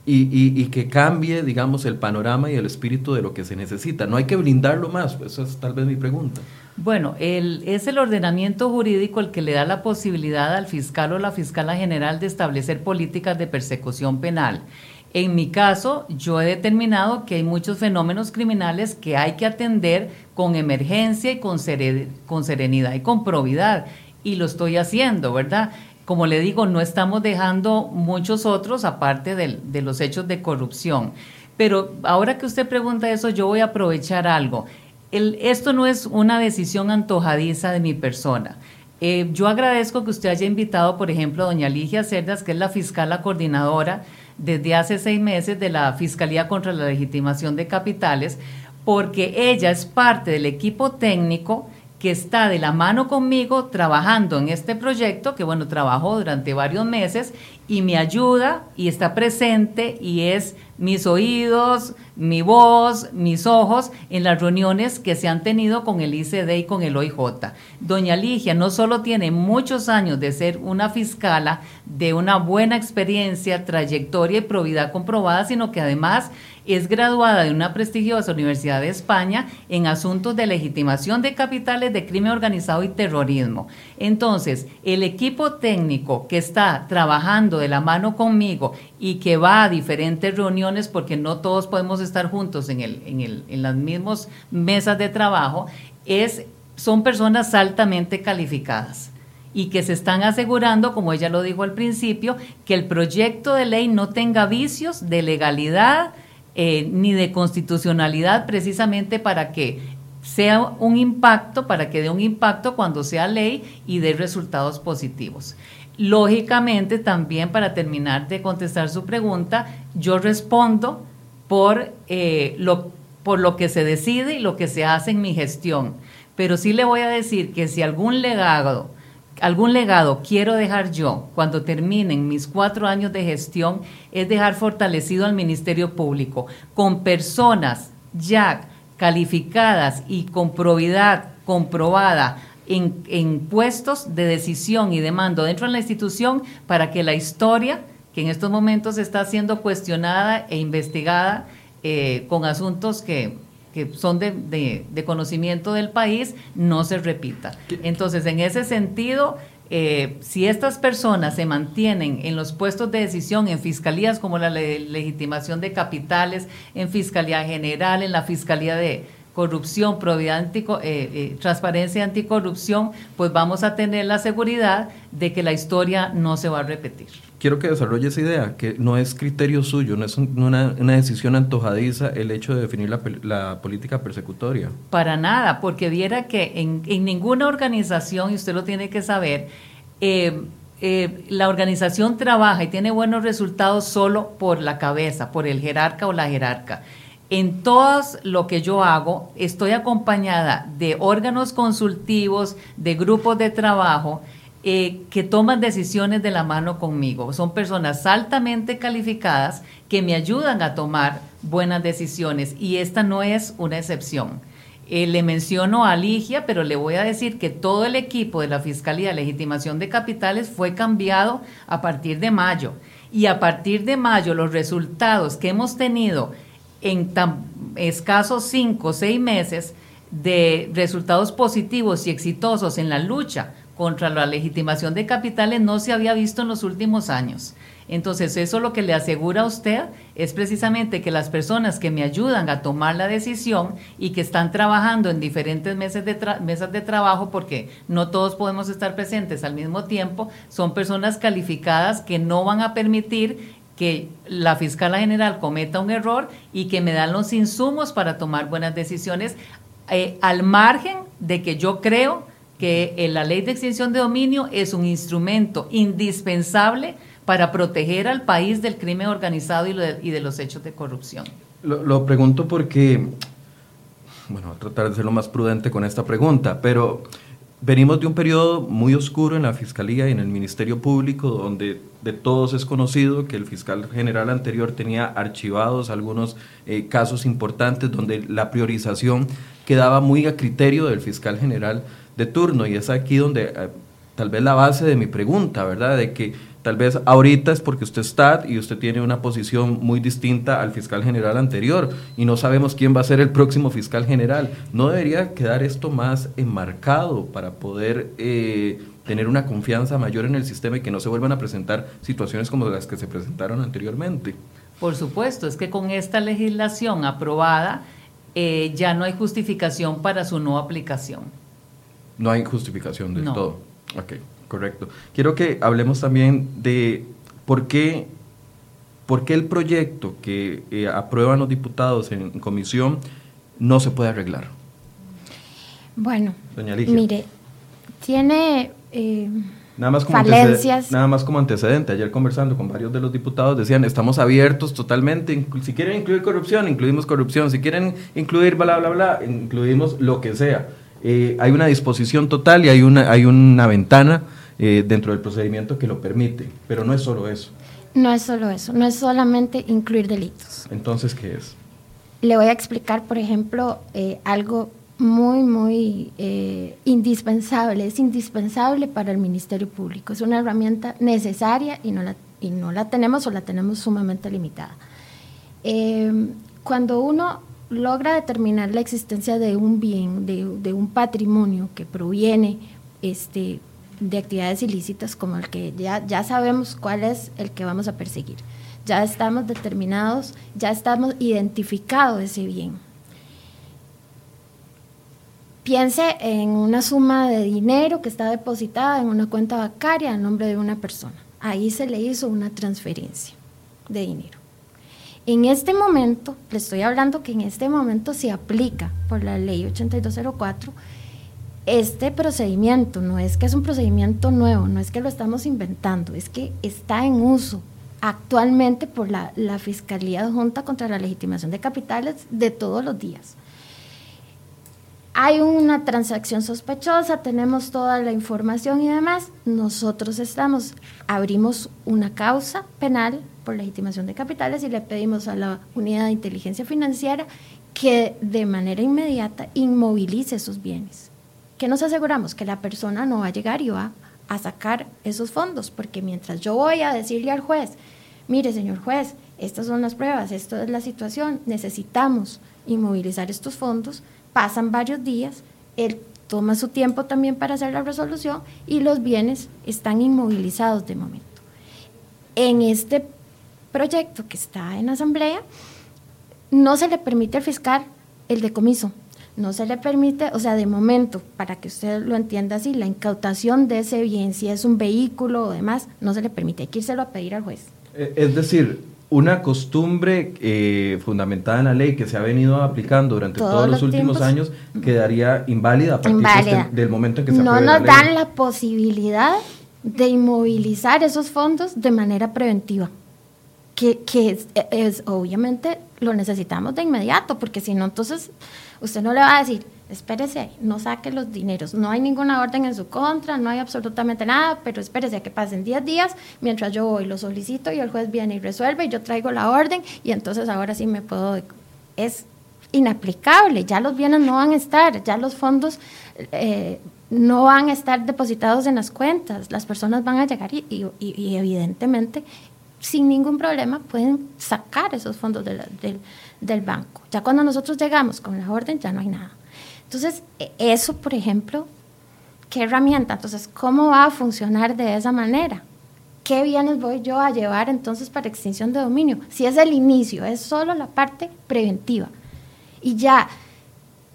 Y, que cambie, digamos, el panorama y el espíritu de lo que se necesita. No hay que blindarlo más, esa es tal vez mi pregunta. Bueno, el, es el ordenamiento jurídico el que le da la posibilidad al fiscal o la fiscala general de establecer políticas de persecución penal. En mi caso, yo he determinado que hay muchos fenómenos criminales que hay que atender con emergencia y con, serenidad y con probidad. Y lo estoy haciendo, ¿verdad? Como le digo, no estamos dejando muchos otros aparte de, los hechos de corrupción. Pero ahora que usted pregunta eso, yo voy a aprovechar algo. esto no es una decisión antojadiza de mi persona. Eh, yo agradezco que usted haya invitado, por ejemplo, a doña Ligia Cerdas, que es la fiscal coordinadora desde hace seis meses de la Fiscalía contra la Legitimación de Capitales, porque ella es parte del equipo técnico que está de la mano conmigo trabajando en este proyecto, que bueno, trabajó durante varios meses y me ayuda y está presente y es mis oídos, mi voz, mis ojos en las reuniones que se han tenido con el ICD y con el OIJ. Doña Ligia no solo tiene muchos años de ser una fiscala de una buena experiencia, trayectoria y probidad comprobada, sino que además es graduada de una prestigiosa Universidad de España en asuntos de legitimación de capitales de crimen organizado y terrorismo. Entonces, el equipo técnico que está trabajando de la mano conmigo y que va a diferentes reuniones, porque no todos podemos estar juntos en, el, en, el, en las mismas mesas de trabajo, es, son personas altamente calificadas y que se están asegurando, como ella lo dijo al principio, que el proyecto de ley no tenga vicios de legalidad, eh, ni de constitucionalidad precisamente para que sea un impacto, para que dé un impacto cuando sea ley y dé resultados positivos. Lógicamente, también para terminar de contestar su pregunta, yo respondo por, eh, lo, por lo que se decide y lo que se hace en mi gestión. Pero sí le voy a decir que si algún legado algún legado quiero dejar yo cuando terminen mis cuatro años de gestión es dejar fortalecido al Ministerio Público con personas ya calificadas y con probidad comprobada en, en, puestos de decisión y de mando dentro de la institución para que la historia, que en estos momentos está siendo cuestionada e investigada eh, con asuntos que que son de, conocimiento del país no se repita. Entonces, en ese sentido, eh, si estas personas se mantienen en los puestos de decisión en fiscalías como la legitimación de capitales, en Fiscalía General, en la Fiscalía de Corrupción, Probidad eh, eh, Transparencia Anticorrupción, pues vamos a tener la seguridad de que la historia no se va a repetir quiero que desarrolle esa idea, que no es criterio suyo, no es una, decisión antojadiza el hecho de definir la, política persecutoria. Para nada, porque viera que en, ninguna organización, y usted lo tiene que saber, eh, eh, la organización trabaja y tiene buenos resultados solo por la cabeza, por el jerarca o la jerarca. En todo lo que yo hago, estoy acompañada de órganos consultivos, de grupos de trabajo, eh, que toman decisiones de la mano conmigo. Son personas altamente calificadas que me ayudan a tomar buenas decisiones y esta no es una excepción. Eh, le menciono a Ligia, pero le voy a decir que todo el equipo de la Fiscalía de Legitimación de Capitales fue cambiado a partir de mayo. Y a partir de mayo, los resultados que hemos tenido en tan escasos cinco o seis meses de resultados positivos y exitosos en la lucha contra la legitimación de capitales no se había visto en los últimos años. Entonces, eso lo que le asegura a usted es precisamente que las personas que me ayudan a tomar la decisión y que están trabajando en diferentes de, mesas de trabajo, porque no todos podemos estar presentes al mismo tiempo, son personas calificadas que no van a permitir que la fiscala general cometa un error y que me dan los insumos para tomar buenas decisiones, eh, al margen de que yo creo que eh, la ley de extinción de dominio es un instrumento indispensable para proteger al país del crimen organizado y, de, los hechos de corrupción. Lo, pregunto porque, bueno, tratar de ser lo más prudente con esta pregunta, pero venimos de un periodo muy oscuro en la Fiscalía y en el Ministerio Público, donde de todos es conocido que el fiscal general anterior tenía archivados algunos eh, casos importantes donde la priorización quedaba muy a criterio del fiscal general de turno. Y es aquí donde eh, tal vez la base de mi pregunta, ¿verdad? De que tal vez ahorita es porque usted está y usted tiene una posición muy distinta al fiscal general anterior y no sabemos quién va a ser el próximo fiscal general. ¿No debería quedar esto más enmarcado para poder eh, tener una confianza mayor en el sistema y que no se vuelvan a presentar situaciones como las que se presentaron anteriormente? Por supuesto, es que con esta legislación aprobada eh, ya no hay justificación para su no aplicación. No hay justificación del todo. Ok, correcto. Quiero que hablemos también de por qué, por qué el proyecto que eh, aprueban los diputados en, comisión no se puede arreglar. Bueno, mire, tiene eh, nada más como falencias. Nada más como antecedente, ayer conversando con varios de los diputados decían, estamos abiertos totalmente, si quieren incluir corrupción, incluimos corrupción, si quieren incluir bla, bla, bla, incluimos lo que sea eh, hay una disposición total y hay una, hay una ventana eh, dentro del procedimiento que lo permite, pero no es solo eso. No es solo eso, no es solamente incluir delitos. Entonces, ¿qué es? Le voy a explicar, por ejemplo, eh, algo muy, muy indispensable, es indispensable para el Ministerio Público, es una herramienta necesaria y no la, y no la tenemos o la tenemos sumamente limitada. cuando uno logra determinar la existencia de un bien, de, un patrimonio que proviene este, de actividades ilícitas como el que ya, ya sabemos cuál es el que vamos a perseguir. Ya estamos determinados, ya estamos identificados ese bien. Piense en una suma de dinero que está depositada en una cuenta bancaria a nombre de una persona. Ahí se le hizo una transferencia de dinero. En este momento, le estoy hablando que en este momento se aplica por la ley 8204 este procedimiento, no es que es un procedimiento nuevo, no es que lo estamos inventando, es que está en uso actualmente por la, la Fiscalía Junta contra la Legitimación de Capitales de todos los días. Hay una transacción sospechosa, tenemos toda la información y demás, nosotros estamos, abrimos una causa penal por legitimación de capitales y le pedimos a la unidad de inteligencia financiera que de manera inmediata inmovilice esos bienes. ¿Qué nos aseguramos? Que la persona no va a llegar y va a sacar esos fondos, porque mientras yo voy a decirle al juez, mire señor juez, estas son las pruebas, esto es la situación, necesitamos inmovilizar estos fondos, pasan varios días, él toma su tiempo también para hacer la resolución y los bienes están inmovilizados de momento. En este proyecto que está en asamblea, no se le permite al fiscal el decomiso, no se le permite, o sea, de momento, para que usted lo entienda así, la incautación de ese bien, si es un vehículo o demás, no se le permite, hay que írselo a pedir al juez. Eh, es decir, una costumbre eh, fundamentada en la ley que se ha venido aplicando durante todos, los, últimos años quedaría inválida a partir del momento en que se No nos dan la posibilidad de inmovilizar esos fondos de manera preventiva que, obviamente lo necesitamos de inmediato, porque si no, entonces usted no le va a decir, espérese, no saque los dineros, no hay ninguna orden en su contra, no hay absolutamente nada, pero espérese a que pasen 10 días mientras yo voy, lo solicito y el juez viene y resuelve y yo traigo la orden y entonces ahora sí me puedo... Es inaplicable, ya los bienes no van a estar, ya los fondos eh, no van a estar depositados en las cuentas, las personas van a llegar y, y evidentemente sin ningún problema pueden sacar esos fondos del, banco. Ya cuando nosotros llegamos con la orden ya no hay nada. Entonces, e, eso, por ejemplo, ¿qué herramienta? Entonces, ¿cómo va a funcionar de esa manera? ¿Qué bienes voy yo a llevar entonces para extinción de dominio? Si es el inicio, es solo la parte preventiva. Y ya,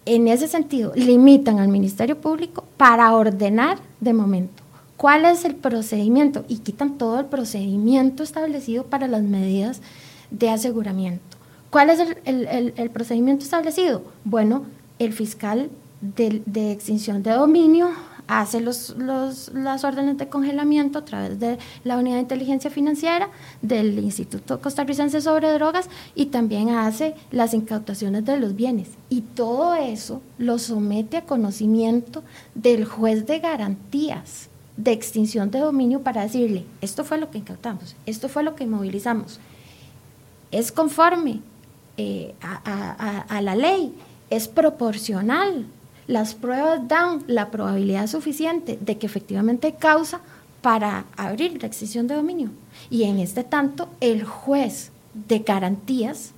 en ese sentido, limitan al Ministerio Público para ordenar de momento ¿Cuál es el procedimiento? Y quitan todo el procedimiento establecido para las medidas de aseguramiento. ¿Cuál es el, procedimiento establecido? Bueno, el fiscal de, extinción de dominio hace los, las órdenes de congelamiento a través de la Unidad de Inteligencia Financiera del Instituto Costarricense sobre Drogas y también hace las incautaciones de los bienes. Y todo eso lo somete a conocimiento del juez de garantías de extinción de dominio para decirle, esto fue lo que incautamos, esto fue lo que movilizamos. Es conforme eh, a la ley, es proporcional las pruebas dan la probabilidad suficiente de que efectivamente hay causa para abrir la extinción de dominio. Y en este tanto, el juez de garantías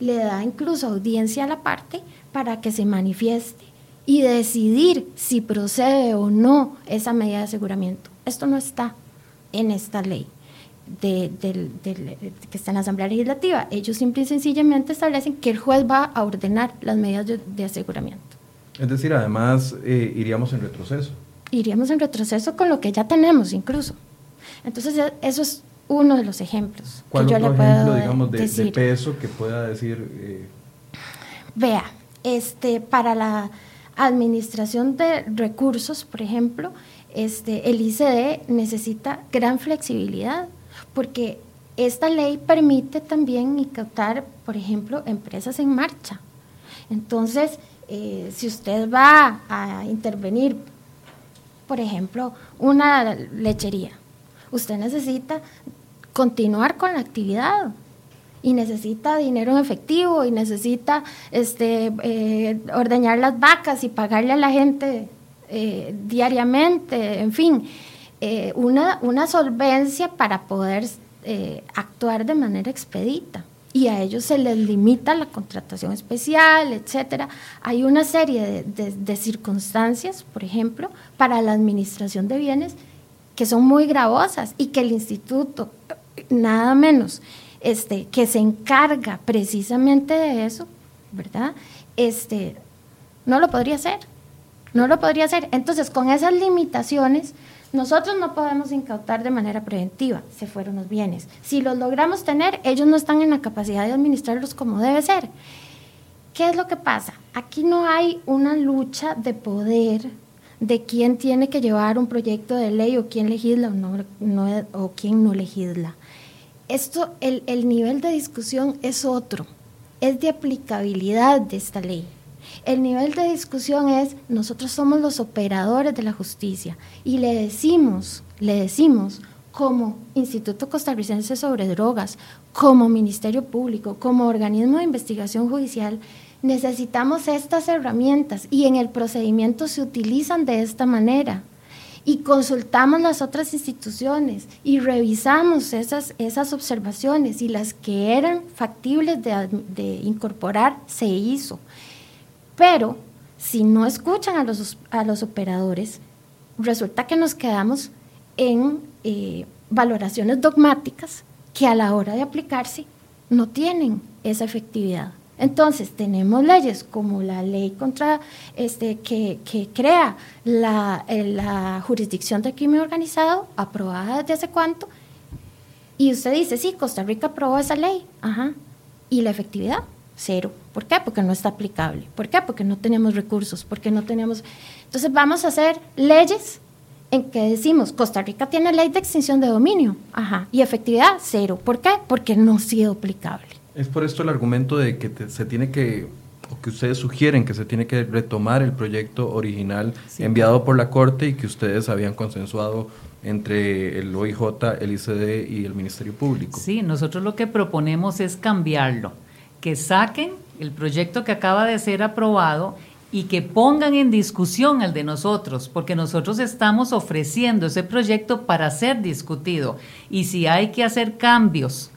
le da incluso audiencia a la parte para que se manifieste y decidir si procede o no esa medida de aseguramiento. Esto no está en esta ley que está en la Asamblea Legislativa. Ellos simple y sencillamente establecen que el juez va a ordenar las medidas de aseguramiento. Es decir, además eh, iríamos en retroceso. Iríamos en retroceso con lo que ya tenemos incluso. Entonces, eso es uno de los ejemplos ¿Cuál que yo otro le ejemplo, digamos, de, peso que pueda decir? Eh? Vea, este, para la administración de recursos, por ejemplo, este, el ICD necesita gran flexibilidad, porque esta ley permite también incautar, por ejemplo, empresas en marcha. Entonces, eh, si usted va a intervenir, por ejemplo, una lechería, usted necesita continuar con la actividad y necesita dinero en efectivo y necesita este, eh, ordeñar las vacas y pagarle a la gente eh, diariamente, en fin, una, una, solvencia para poder actuar de manera expedita y a ellos se les limita la contratación especial, etcétera. Hay una serie de, circunstancias, por ejemplo, para la administración de bienes que son muy gravosas y que el instituto, nada menos, este, que se encarga precisamente de eso, ¿verdad? Este, no lo podría hacer, no lo podría hacer. Entonces, con esas limitaciones, nosotros no podemos incautar de manera preventiva, se fueron los bienes. Si los logramos tener, ellos no están en la capacidad de administrarlos como debe ser. ¿Qué es lo que pasa? Aquí no hay una lucha de poder de quién tiene que llevar un proyecto de ley o quién legisla o, quién no legisla. Esto, el, el nivel de discusión es otro, es de aplicabilidad de esta ley. El nivel de discusión es, nosotros somos los operadores de la justicia y le decimos, le decimos como Instituto Costarricense sobre Drogas, como Ministerio Público, como organismo de investigación judicial, necesitamos estas herramientas y en el procedimiento se utilizan de esta manera. Y consultamos las otras instituciones y revisamos esas, esas observaciones y las que eran factibles de, incorporar se hizo. Pero si no escuchan a los, a los operadores, resulta que nos quedamos en eh, valoraciones dogmáticas que a la hora de aplicarse no tienen esa efectividad. Entonces, tenemos leyes como la ley contra este, que, crea la, eh, la, jurisdicción de crimen organizado, aprobada desde hace cuánto, y usted dice, sí, Costa Rica aprobó esa ley, ajá, y la efectividad, cero. ¿Por qué? Porque no está aplicable. ¿Por qué? Porque no tenemos recursos, porque no tenemos... Entonces vamos a hacer leyes en que decimos, Costa Rica tiene ley de extinción de dominio, ajá, y efectividad cero. ¿Por qué? Porque no ha sido aplicable. Es por esto el argumento de que se tiene que, o que ustedes sugieren que se tiene que retomar el proyecto original enviado por la Corte y que ustedes habían consensuado entre el OIJ, el ICD y el Ministerio Público. Sí, nosotros lo que proponemos es cambiarlo, que saquen el proyecto que acaba de ser aprobado y que pongan en discusión el de nosotros, porque nosotros estamos ofreciendo ese proyecto para ser discutido. Y si hay que hacer cambios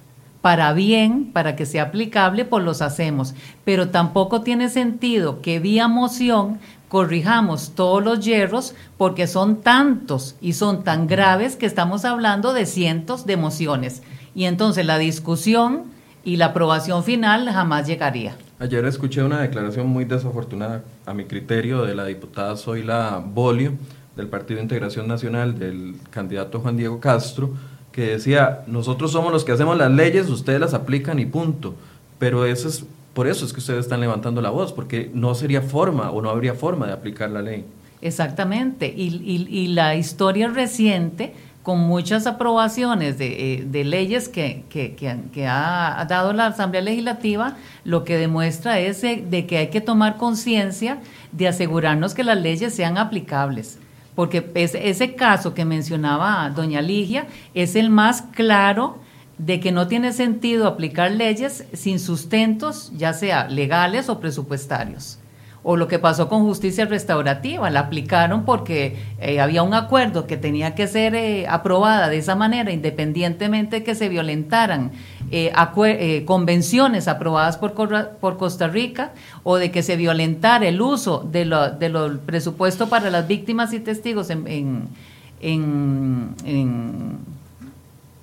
para bien, para que sea aplicable, pues los hacemos. Pero tampoco tiene sentido que vía moción corrijamos todos los hierros porque son tantos y son tan graves que estamos hablando de cientos de mociones. Y entonces la discusión y la aprobación final jamás llegaría. Ayer escuché una declaración muy desafortunada, a mi criterio, de la diputada Zoila Bolio, del Partido de Integración Nacional, del candidato Juan Diego Castro, que decía, nosotros somos los que hacemos las leyes, ustedes las aplican y punto. Pero eso es, por eso es que ustedes están levantando la voz, porque no sería forma o no habría forma de aplicar la ley. Exactamente. Y, la historia reciente, con muchas aprobaciones de, eh, leyes que, que, ha dado la Asamblea Legislativa, lo que demuestra es de que hay que tomar conciencia de asegurarnos que las leyes sean aplicables. Porque ese caso que mencionaba doña Ligia es el más claro de que no tiene sentido aplicar leyes sin sustentos, ya sea legales o presupuestarios o lo que pasó con justicia restaurativa, la aplicaron porque eh, había un acuerdo que tenía que ser eh, aprobada de esa manera, independientemente de que se violentaran eh, convenciones aprobadas por, Costa Rica o de que se violentara el uso de lo, de lo presupuesto para las víctimas y testigos en, en, en,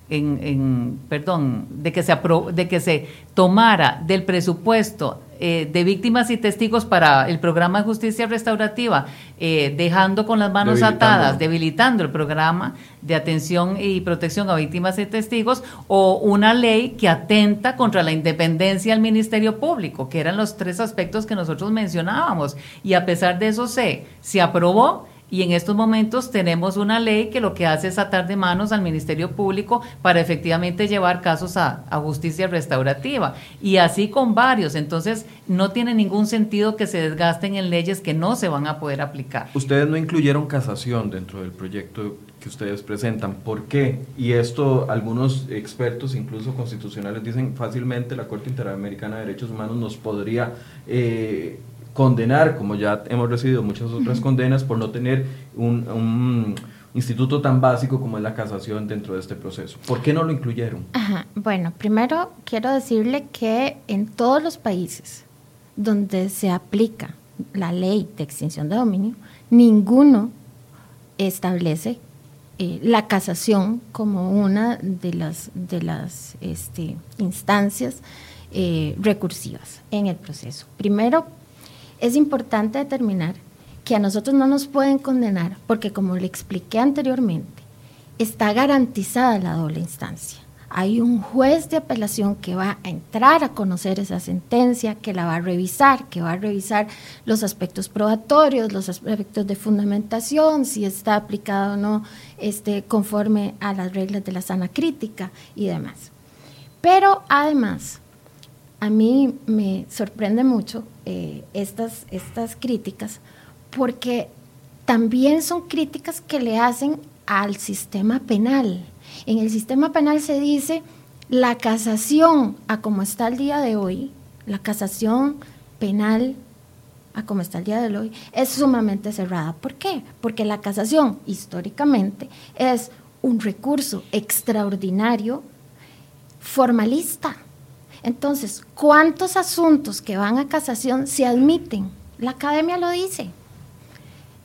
en perdón, de que se de que se tomara del presupuesto eh, de víctimas y testigos para el programa de justicia restaurativa, eh, dejando con las manos atadas, debilitando el programa de atención y protección a víctimas y testigos, o una ley que atenta contra la independencia del Ministerio Público, que eran los tres aspectos que nosotros mencionábamos. Y a pesar de eso se, se aprobó y en estos momentos tenemos una ley que lo que hace es atar de manos al Ministerio Público para efectivamente llevar casos a, justicia restaurativa. Y así con varios. Entonces, no tiene ningún sentido que se desgasten en leyes que no se van a poder aplicar. Ustedes no incluyeron casación dentro del proyecto que ustedes presentan. ¿Por qué? Y esto algunos expertos, incluso constitucionales, dicen fácilmente la Corte Interamericana de Derechos Humanos nos podría... Eh, condenar, como ya hemos recibido muchas otras condenas, por no tener un, instituto tan básico como es la casación dentro de este proceso. ¿Por qué no lo incluyeron? Bueno, primero quiero decirle que en todos los países donde se aplica la ley de extinción de dominio, ninguno establece eh, la casación como una de las, de las este, instancias eh, recursivas en el proceso. Primero, es importante determinar que a nosotros no nos pueden condenar porque, como le expliqué anteriormente, está garantizada la doble instancia. Hay un juez de apelación que va a entrar a conocer esa sentencia, que la va a revisar, que va a revisar los aspectos probatorios, los aspectos de fundamentación, si está aplicado o no este, conforme a las reglas de la sana crítica y demás. Pero además, a mí me sorprende mucho eh, estas, estas críticas porque también son críticas que le hacen al sistema penal. En el sistema penal se dice la casación a como está el día de hoy, la casación penal a como está el día de hoy, es sumamente cerrada. ¿Por qué? Porque la casación históricamente es un recurso extraordinario formalista entonces, ¿cuántos asuntos que van a casación se admiten? La academia lo dice.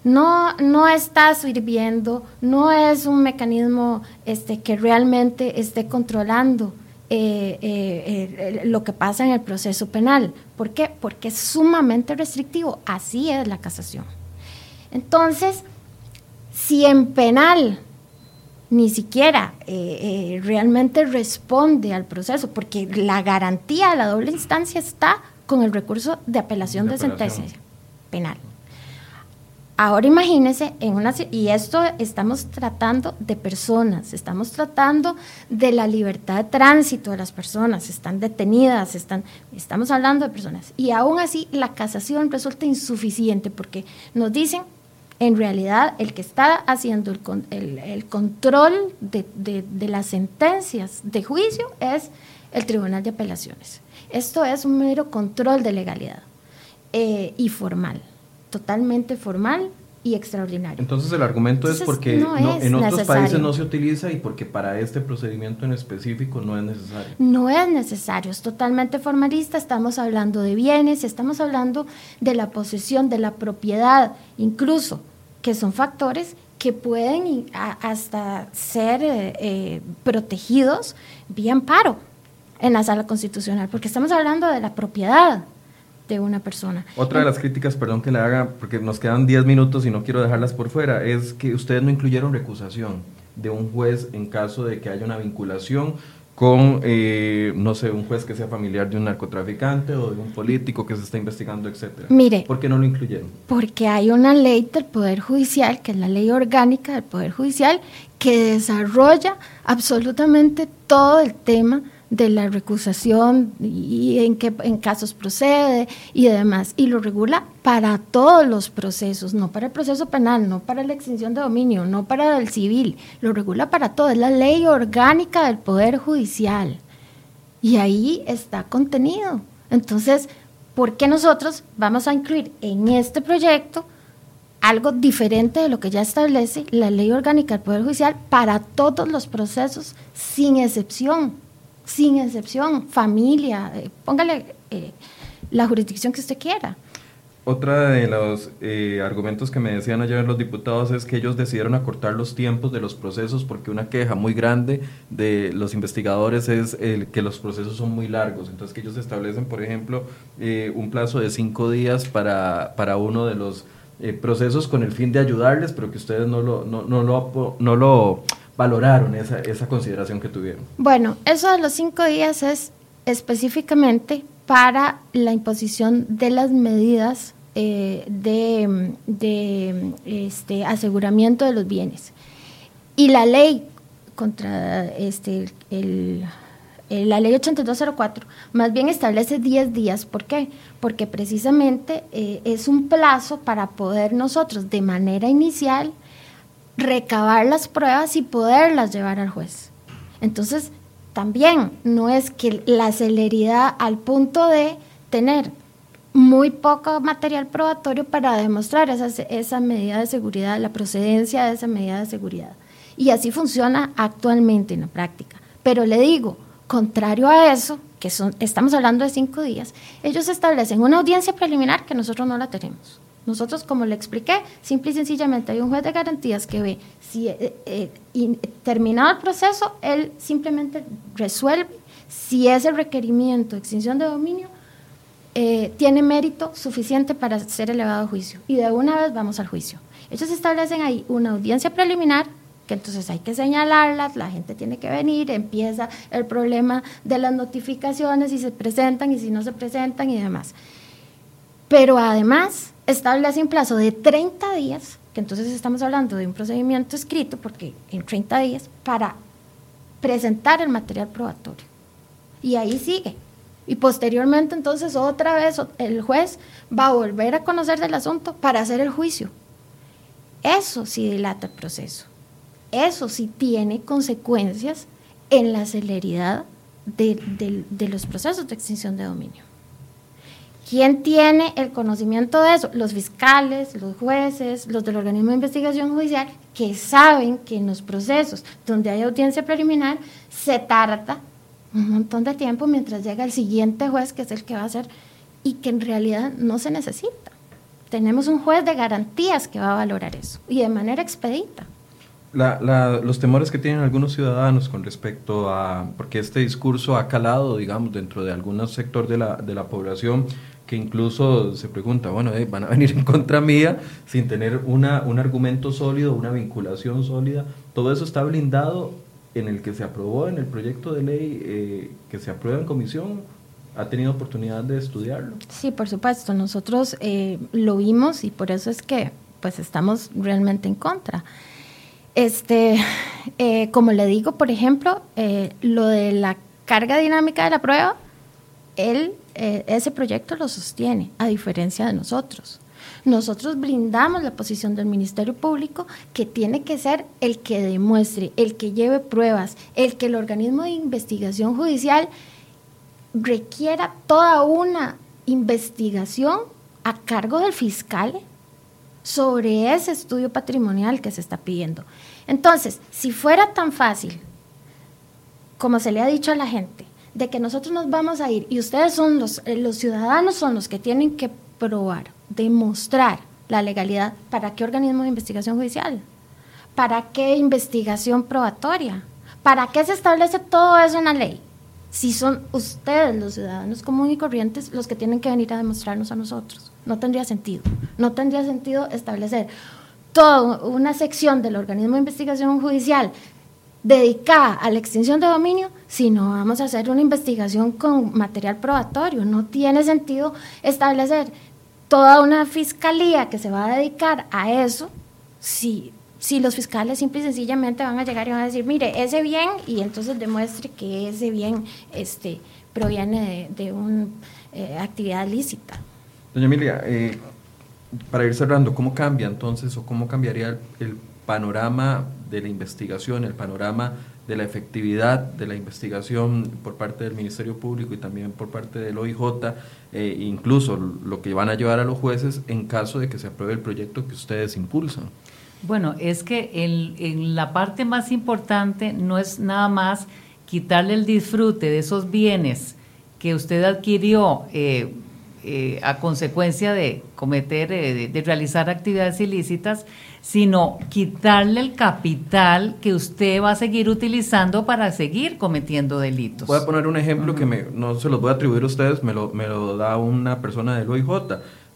No, no está sirviendo, no es un mecanismo este, que realmente esté controlando eh, eh, lo que pasa en el proceso penal. ¿Por qué? Porque es sumamente restrictivo. Así es la casación. Entonces, si en penal ni siquiera eh, eh, realmente responde al proceso, porque la garantía de la doble instancia está con el recurso de apelación de, sentencia penal. Ahora imagínense, en una, y esto estamos tratando de personas, estamos tratando de la libertad de tránsito de las personas, están detenidas, están, estamos hablando de personas. Y aún así la casación resulta insuficiente porque nos dicen en realidad el que está haciendo el, control de, las sentencias de juicio es el Tribunal de Apelaciones. Esto es un mero control de legalidad eh, y formal, totalmente formal y extraordinario. Entonces el argumento es porque en otros países no se utiliza y porque para este procedimiento en específico no es necesario. No es necesario, es totalmente formalista, estamos hablando de bienes, estamos hablando de la posesión, de la propiedad, incluso que son factores que pueden hasta ser eh, eh, protegidos vía amparo en la sala constitucional, porque estamos hablando de la propiedad de una persona. Otra de las críticas, perdón que le haga, porque nos quedan 10 minutos y no quiero dejarlas por fuera, es que ustedes no incluyeron recusación de un juez en caso de que haya una vinculación con, eh, no sé, un juez que sea familiar de un narcotraficante o de un político que se está investigando, etcétera? Mire. ¿Por qué no lo incluyeron? Porque hay una ley del Poder Judicial, que es la ley orgánica del Poder Judicial, que desarrolla absolutamente todo el tema de la recusación y en qué en casos procede y demás. Y lo regula para todos los procesos, no para el proceso penal, no para la extinción de dominio, no para el civil, lo regula para todo. Es la ley orgánica del Poder Judicial. Y ahí está contenido. Entonces, ¿por qué nosotros vamos a incluir en este proyecto algo diferente de lo que ya establece la ley orgánica del Poder Judicial para todos los procesos, sin excepción? Sin excepción, familia, eh, póngale eh, la jurisdicción que usted quiera. Otra de los eh, argumentos que me decían ayer los diputados es que ellos decidieron acortar los tiempos de los procesos porque una queja muy grande de los investigadores es el que los procesos son muy largos. Entonces que ellos establecen, por ejemplo, un plazo de cinco días para, para uno de los procesos con el fin de ayudarles, pero que ustedes no lo, no, no lo, no lo valoraron esa, esa consideración que tuvieron? Bueno, eso de los cinco días es específicamente para la imposición de las medidas eh, de, de este, aseguramiento de los bienes. Y la ley contra este, el, la ley 8204 más bien establece 10 días. ¿Por qué? Porque precisamente eh, es un plazo para poder nosotros de manera inicial recabar las pruebas y poderlas llevar al juez. Entonces, también no es que la celeridad al punto de tener muy poco material probatorio para demostrar esa, esa medida de seguridad, la procedencia de esa medida de seguridad. Y así funciona actualmente en la práctica. Pero le digo, contrario a eso, que son, estamos hablando de cinco días, ellos establecen una audiencia preliminar que nosotros no la tenemos. Nosotros, como le expliqué, simple y sencillamente hay un juez de garantías que ve si eh, eh, terminado el proceso, él simplemente resuelve si ese requerimiento de extinción de dominio eh, tiene mérito suficiente para ser elevado a juicio. Y de una vez vamos al juicio. Ellos establecen ahí una audiencia preliminar que entonces hay que señalarlas, la gente tiene que venir, empieza el problema de las notificaciones, si se presentan y si no se presentan y demás. Pero además establece un plazo de 30 días, que entonces estamos hablando de un procedimiento escrito, porque en 30 días, para presentar el material probatorio. Y ahí sigue. Y posteriormente entonces otra vez el juez va a volver a conocer del asunto para hacer el juicio. Eso sí dilata el proceso. Eso sí tiene consecuencias en la celeridad de los procesos de extinción de dominio. ¿Quién tiene el conocimiento de eso? Los fiscales, los jueces, los del organismo de investigación judicial, que saben que en los procesos donde hay audiencia preliminar se tarda un montón de tiempo mientras llega el siguiente juez, que es el que va a hacer, y que en realidad no se necesita. Tenemos un juez de garantías que va a valorar eso, y de manera expedita. los temores que tienen algunos ciudadanos con respecto a, porque este discurso ha calado, digamos, dentro de algún sector de la, de la población, que incluso se pregunta, bueno, eh, van a venir en contra mía sin tener una, un argumento sólido, una vinculación sólida. Todo eso está blindado en el que se aprobó en el proyecto de ley eh, que se aprueba en comisión. ¿Ha tenido oportunidad de estudiarlo? Sí, por supuesto. Nosotros eh, lo vimos y por eso es que pues estamos realmente en contra. Este, como le digo, por ejemplo, lo de la carga dinámica de la prueba, él eh, ese proyecto lo sostiene, a diferencia de nosotros. Nosotros brindamos la posición del Ministerio Público que tiene que ser el que demuestre, el que lleve pruebas, el que el organismo de investigación judicial requiera toda una investigación a cargo del fiscal sobre ese estudio patrimonial que se está pidiendo. Entonces, si fuera tan fácil como se le ha dicho a la gente, de que nosotros nos vamos a ir y ustedes son los, eh, los ciudadanos son los que tienen que probar, demostrar la legalidad, ¿para qué organismo de investigación judicial? ¿Para qué investigación probatoria? ¿Para qué se establece todo eso en la ley? Si son ustedes, los ciudadanos comunes y corrientes, los que tienen que venir a demostrarnos a nosotros. No tendría sentido. No tendría sentido establecer toda una sección del organismo de investigación judicial dedicada a la extinción de dominio si no vamos a hacer una investigación con material probatorio. No tiene sentido establecer toda una fiscalía que se va a dedicar a eso si, si los fiscales simple y sencillamente van a llegar y van a decir, mire, ese bien, y entonces demuestre que ese bien este, proviene de, una eh, actividad lícita. Doña Emilia, eh, para ir cerrando, ¿cómo cambia entonces o cómo cambiaría el, panorama de la investigación, el panorama de la efectividad de la investigación por parte del Ministerio Público y también por parte del OIJ, eh, incluso lo que van a llevar a los jueces en caso de que se apruebe el proyecto que ustedes impulsan. Bueno, es que en la parte más importante no es nada más quitarle el disfrute de esos bienes que usted adquirió eh, eh, a consecuencia de cometer, eh, de, realizar actividades ilícitas, sino quitarle el capital que usted va a seguir utilizando para seguir cometiendo delitos. Voy a poner un ejemplo que me, no se los voy a atribuir a ustedes, me lo, me lo da una persona del OIJ.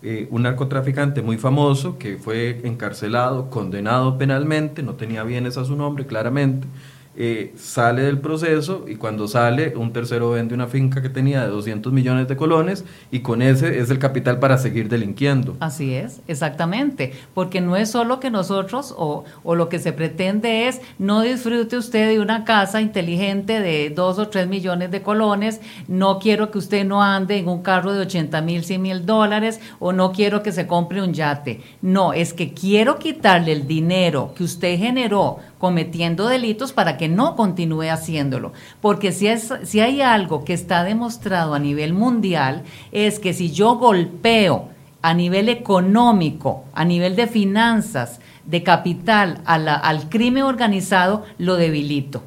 Eh, un narcotraficante muy famoso que fue encarcelado, condenado penalmente, no tenía bienes a su nombre claramente, eh, sale del proceso y cuando sale un tercero vende una finca que tenía de 200 millones de colones y con ese es el capital para seguir delinquiendo. Así es, exactamente, porque no es solo que nosotros o, o lo que se pretende es no disfrute usted de una casa inteligente de 2 o 3 millones de colones, no quiero que usted no ande en un carro de 80 mil, 100 mil dólares o no quiero que se compre un yate. No, es que quiero quitarle el dinero que usted generó cometiendo delitos para que no continúe haciéndolo. Porque si, es, si hay algo que está demostrado a nivel mundial, es que si yo golpeo a nivel económico, a nivel de finanzas, de capital al crimen organizado, lo debilito.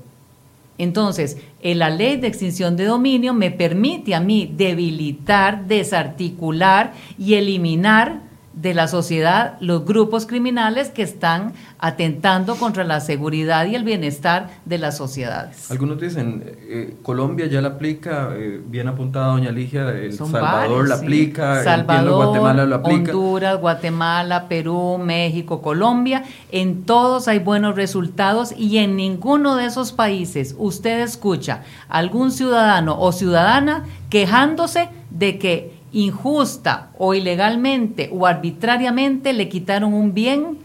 Entonces, la ley de extinción de dominio me permite a mí debilitar, desarticular y eliminar de la sociedad los grupos criminales que están atentando contra la seguridad y el bienestar de las sociedades. Algunos dicen, eh, Colombia ya la aplica, eh, bien apuntada doña Ligia, El Salvador la aplica, Salvador, Guatemala lo aplica. Honduras, Guatemala, Perú, México, Colombia, en todos hay buenos resultados y en ninguno de esos países usted escucha algún ciudadano o ciudadana quejándose de que injusta o ilegalmente o arbitrariamente le quitaron un bien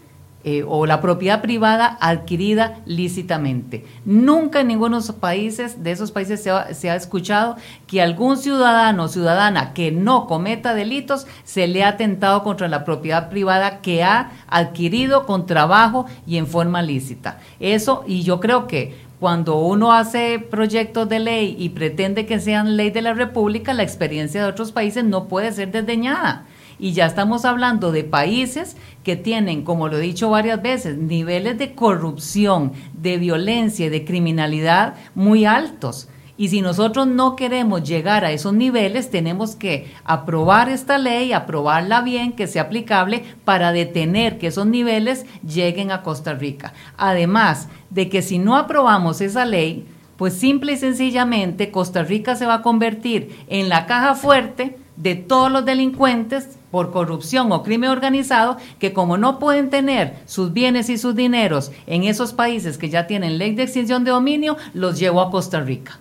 eh, o la propiedad privada adquirida lícitamente. Nunca en ninguno de esos países, de esos países se ha, se ha, escuchado que algún ciudadano o ciudadana que no cometa delitos se le ha atentado contra la propiedad privada que ha adquirido con trabajo y en forma lícita. Eso, y yo creo que cuando uno hace proyectos de ley y pretende que sean ley de la República, la experiencia de otros países no puede ser desdeñada. Y ya estamos hablando de países que tienen, como lo he dicho varias veces, niveles de corrupción, de violencia y de criminalidad muy altos. Y si nosotros no queremos llegar a esos niveles, tenemos que aprobar esta ley, aprobarla bien, que sea aplicable para detener que esos niveles lleguen a Costa Rica. Además de que si no aprobamos esa ley, pues simple y sencillamente Costa Rica se va a convertir en la caja fuerte de todos los delincuentes por corrupción o crimen organizado que como no pueden tener sus bienes y sus dineros en esos países que ya tienen ley de extinción de dominio, los llevó a Costa Rica.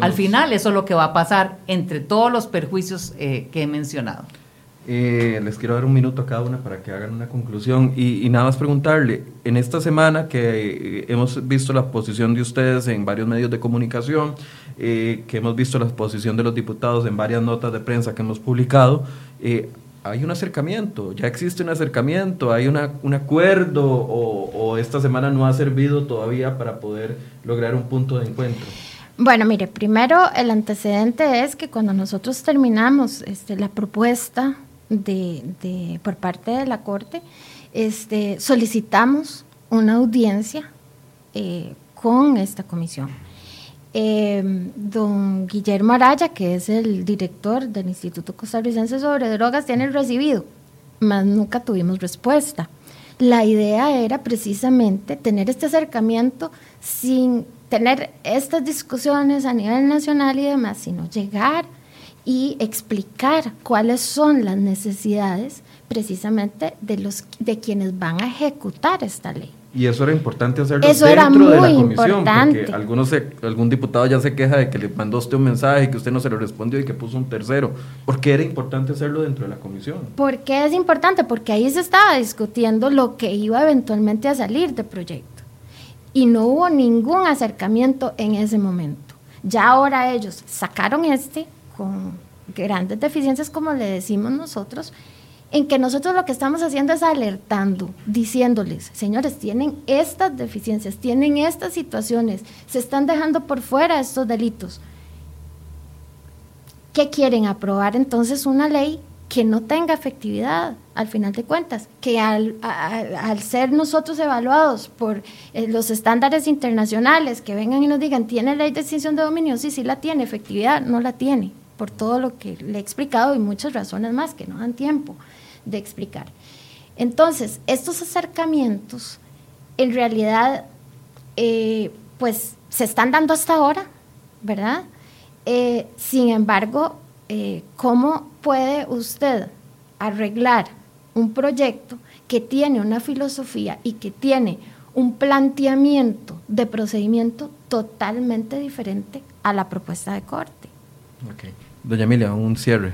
Al final eso es lo que va a pasar entre todos los perjuicios eh, que he mencionado. Eh, les quiero dar un minuto a cada una para que hagan una conclusión y, nada más preguntarle, en esta semana que eh, hemos visto la posición de ustedes en varios medios de comunicación, que hemos visto la posición de los diputados en varias notas de prensa que hemos publicado, hay un acercamiento, ya existe un acercamiento, hay una, un acuerdo o, o esta semana no ha servido todavía para poder lograr un punto de encuentro. Bueno, mire, primero el antecedente es que cuando nosotros terminamos este, la propuesta de, por parte de la Corte, este, solicitamos una audiencia eh, con esta comisión. Em, don Guillermo Araya, que es el director del Instituto Costarricense sobre Drogas, tiene recibido, mas nunca tuvimos respuesta. La idea era precisamente tener este acercamiento sin tener estas discusiones a nivel nacional y demás, sino llegar y explicar cuáles son las necesidades precisamente de, los, de quienes van a ejecutar esta ley. Y eso era importante hacerlo dentro de la comisión, importante. porque algunos algún diputado ya se queja de que le mandó usted un mensaje, que usted no se lo respondió y que puso un tercero. ¿Por qué era importante hacerlo dentro de la comisión? ¿Por qué es importante? Porque ahí se estaba discutiendo lo que iba eventualmente a salir del proyecto. Y no hubo ningún acercamiento en ese momento. Ya ahora ellos sacaron este con grandes deficiencias, como le decimos nosotros, en que nosotros lo que estamos haciendo es alertando, diciéndoles, señores, tienen estas deficiencias, tienen estas situaciones, se están dejando por fuera estos delitos. ¿Qué quieren? Aprobar entonces una ley que no tenga efectividad al final de cuentas, que al, ser nosotros evaluados por eh, los estándares internacionales, que vengan y nos digan, ¿tiene ley de extinción de dominio? Sí, sí la tiene, efectividad no la tiene, por todo lo que le he explicado y muchas razones más que no dan tiempo de explicar. Entonces, estos acercamientos en realidad eh, pues se están dando hasta ahora, ¿verdad? Eh, sin embargo, eh, ¿cómo puede usted arreglar un proyecto que tiene una filosofía y que tiene un planteamiento de procedimiento totalmente diferente a la propuesta de corte? Okay. Doña Emilia, un cierre.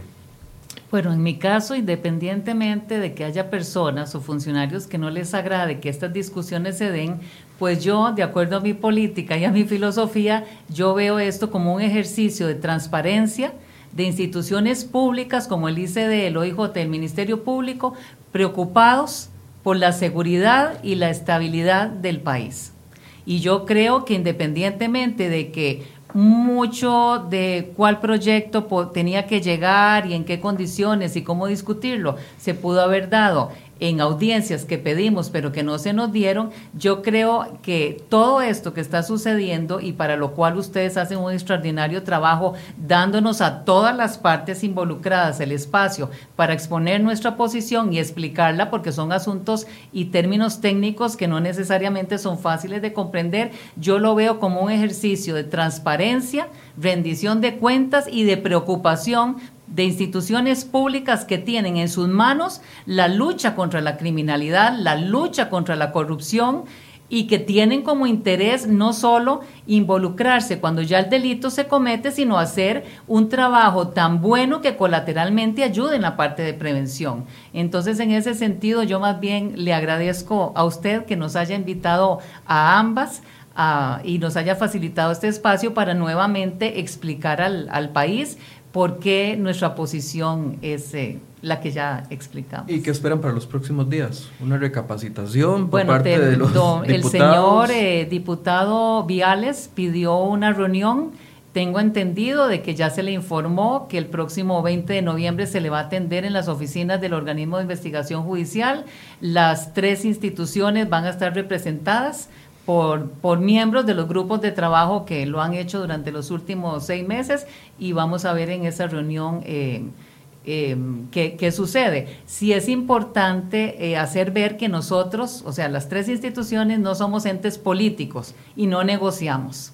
Bueno, en mi caso, independientemente de que haya personas o funcionarios que no les agrade que estas discusiones se den, pues yo, de acuerdo a mi política y a mi filosofía, yo veo esto como un ejercicio de transparencia de instituciones públicas como el ICD, el OIJ, el Ministerio Público, preocupados por la seguridad y la estabilidad del país. Y yo creo que independientemente de que mucho de cuál proyecto tenía que llegar y en qué condiciones y cómo discutirlo se pudo haber dado en audiencias que pedimos pero que no se nos dieron, yo creo que todo esto que está sucediendo y para lo cual ustedes hacen un extraordinario trabajo dándonos a todas las partes involucradas el espacio para exponer nuestra posición y explicarla porque son asuntos y términos técnicos que no necesariamente son fáciles de comprender, yo lo veo como un ejercicio de transparencia, rendición de cuentas y de preocupación de instituciones públicas que tienen en sus manos la lucha contra la criminalidad, la lucha contra la corrupción y que tienen como interés no solo involucrarse cuando ya el delito se comete, sino hacer un trabajo tan bueno que colateralmente ayude en la parte de prevención. Entonces, en ese sentido, yo más bien le agradezco a usted que nos haya invitado a ambas. y nos haya facilitado este espacio para nuevamente explicar al, al país por qué nuestra posición es eh, la que ya explicamos. ¿Y qué esperan para los próximos días? ¿Una recapacitación por parte de los diputados? El señor eh, diputado Viales pidió una reunión. Tengo entendido de que ya se le informó que el próximo 20 de noviembre se le va a atender en las oficinas del organismo de investigación judicial. Las tres instituciones van a estar representadas por, miembros de los grupos de trabajo que lo han hecho durante los últimos seis meses y vamos a ver en esa reunión eh, eh, qué, sucede. Si es importante eh, hacer ver que nosotros, o sea, las tres instituciones no somos entes políticos y no negociamos.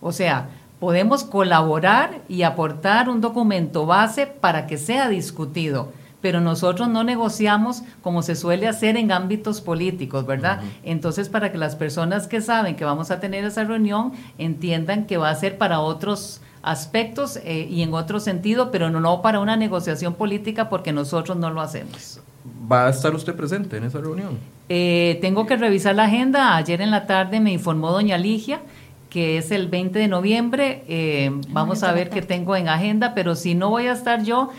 O sea, podemos colaborar y aportar un documento base para que sea discutido pero nosotros no negociamos como se suele hacer en ámbitos políticos, ¿verdad? Entonces, para que las personas que saben que vamos a tener esa reunión entiendan que va a ser para otros aspectos eh, y en otro sentido, pero no, para una negociación política porque nosotros no lo hacemos. ¿Va a estar usted presente en esa reunión? Eh, tengo que revisar la agenda. Ayer en la tarde me informó doña Ligia que es el 20 de noviembre. Eh, vamos a ver qué tengo en agenda, pero si no voy a estar yo,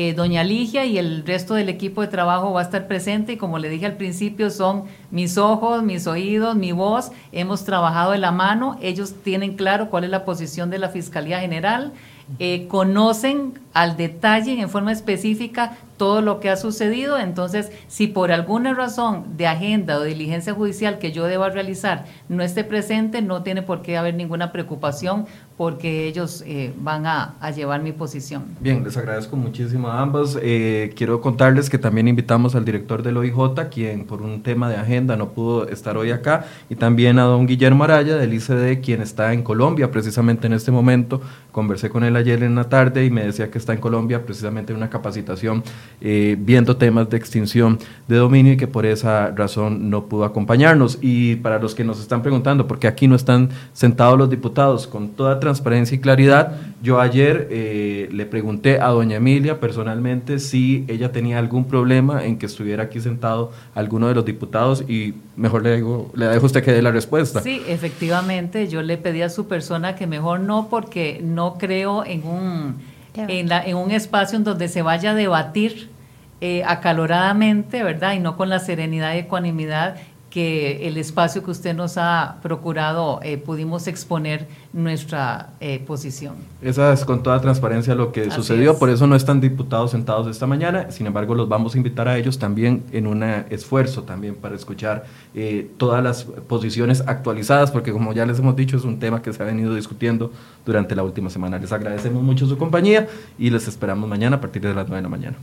eh, doña Ligia y el resto del equipo de trabajo va a estar presente. Y como le dije al principio son mis ojos, mis oídos, mi voz, hemos trabajado de la mano, ellos tienen claro cuál es la posición de la Fiscalía General, eh, conocen al detalle en forma específica todo lo que ha sucedido. Entonces, si por alguna razón de agenda o diligencia judicial que yo deba realizar no esté presente, no tiene por qué haber ninguna preocupación porque ellos eh, van a, llevar mi posición. Bien, les agradezco muchísimo a ambas. Eh, quiero contarles que también invitamos al director del OIJ, quien por un tema de agenda no pudo estar hoy acá, y también a don Guillermo Araya del ICD, quien está en Colombia precisamente en este momento. Conversé con él ayer en la tarde y me decía que está en Colombia precisamente en una capacitación eh, viendo temas de extinción de dominio y que por esa razón no pudo acompañarnos. Y para los que nos están preguntando, por qué aquí no están sentados los diputados con toda transparencia y claridad, yo ayer eh, le pregunté a doña Emilia personalmente si ella tenía algún problema en que estuviera aquí sentado alguno de los diputados y mejor le, digo, le dejo usted que dé la respuesta. Sí, efectivamente, yo le pedí a su persona que mejor no porque no creo en un, en, la, en un espacio en donde se vaya a debatir eh, acaloradamente, ¿verdad? Y no con la serenidad y ecuanimidad que el espacio que usted nos ha procurado eh, pudimos exponer nuestra eh, posición. Esa es con toda transparencia lo que sucedió, por eso no están diputados sentados esta mañana, sin embargo los vamos a invitar a ellos también en un esfuerzo también para escuchar eh, todas las posiciones actualizadas, porque como ya les hemos dicho es un tema que se ha venido discutiendo durante la última semana. Les agradecemos mucho su compañía y les esperamos mañana a partir de las 9 de la mañana.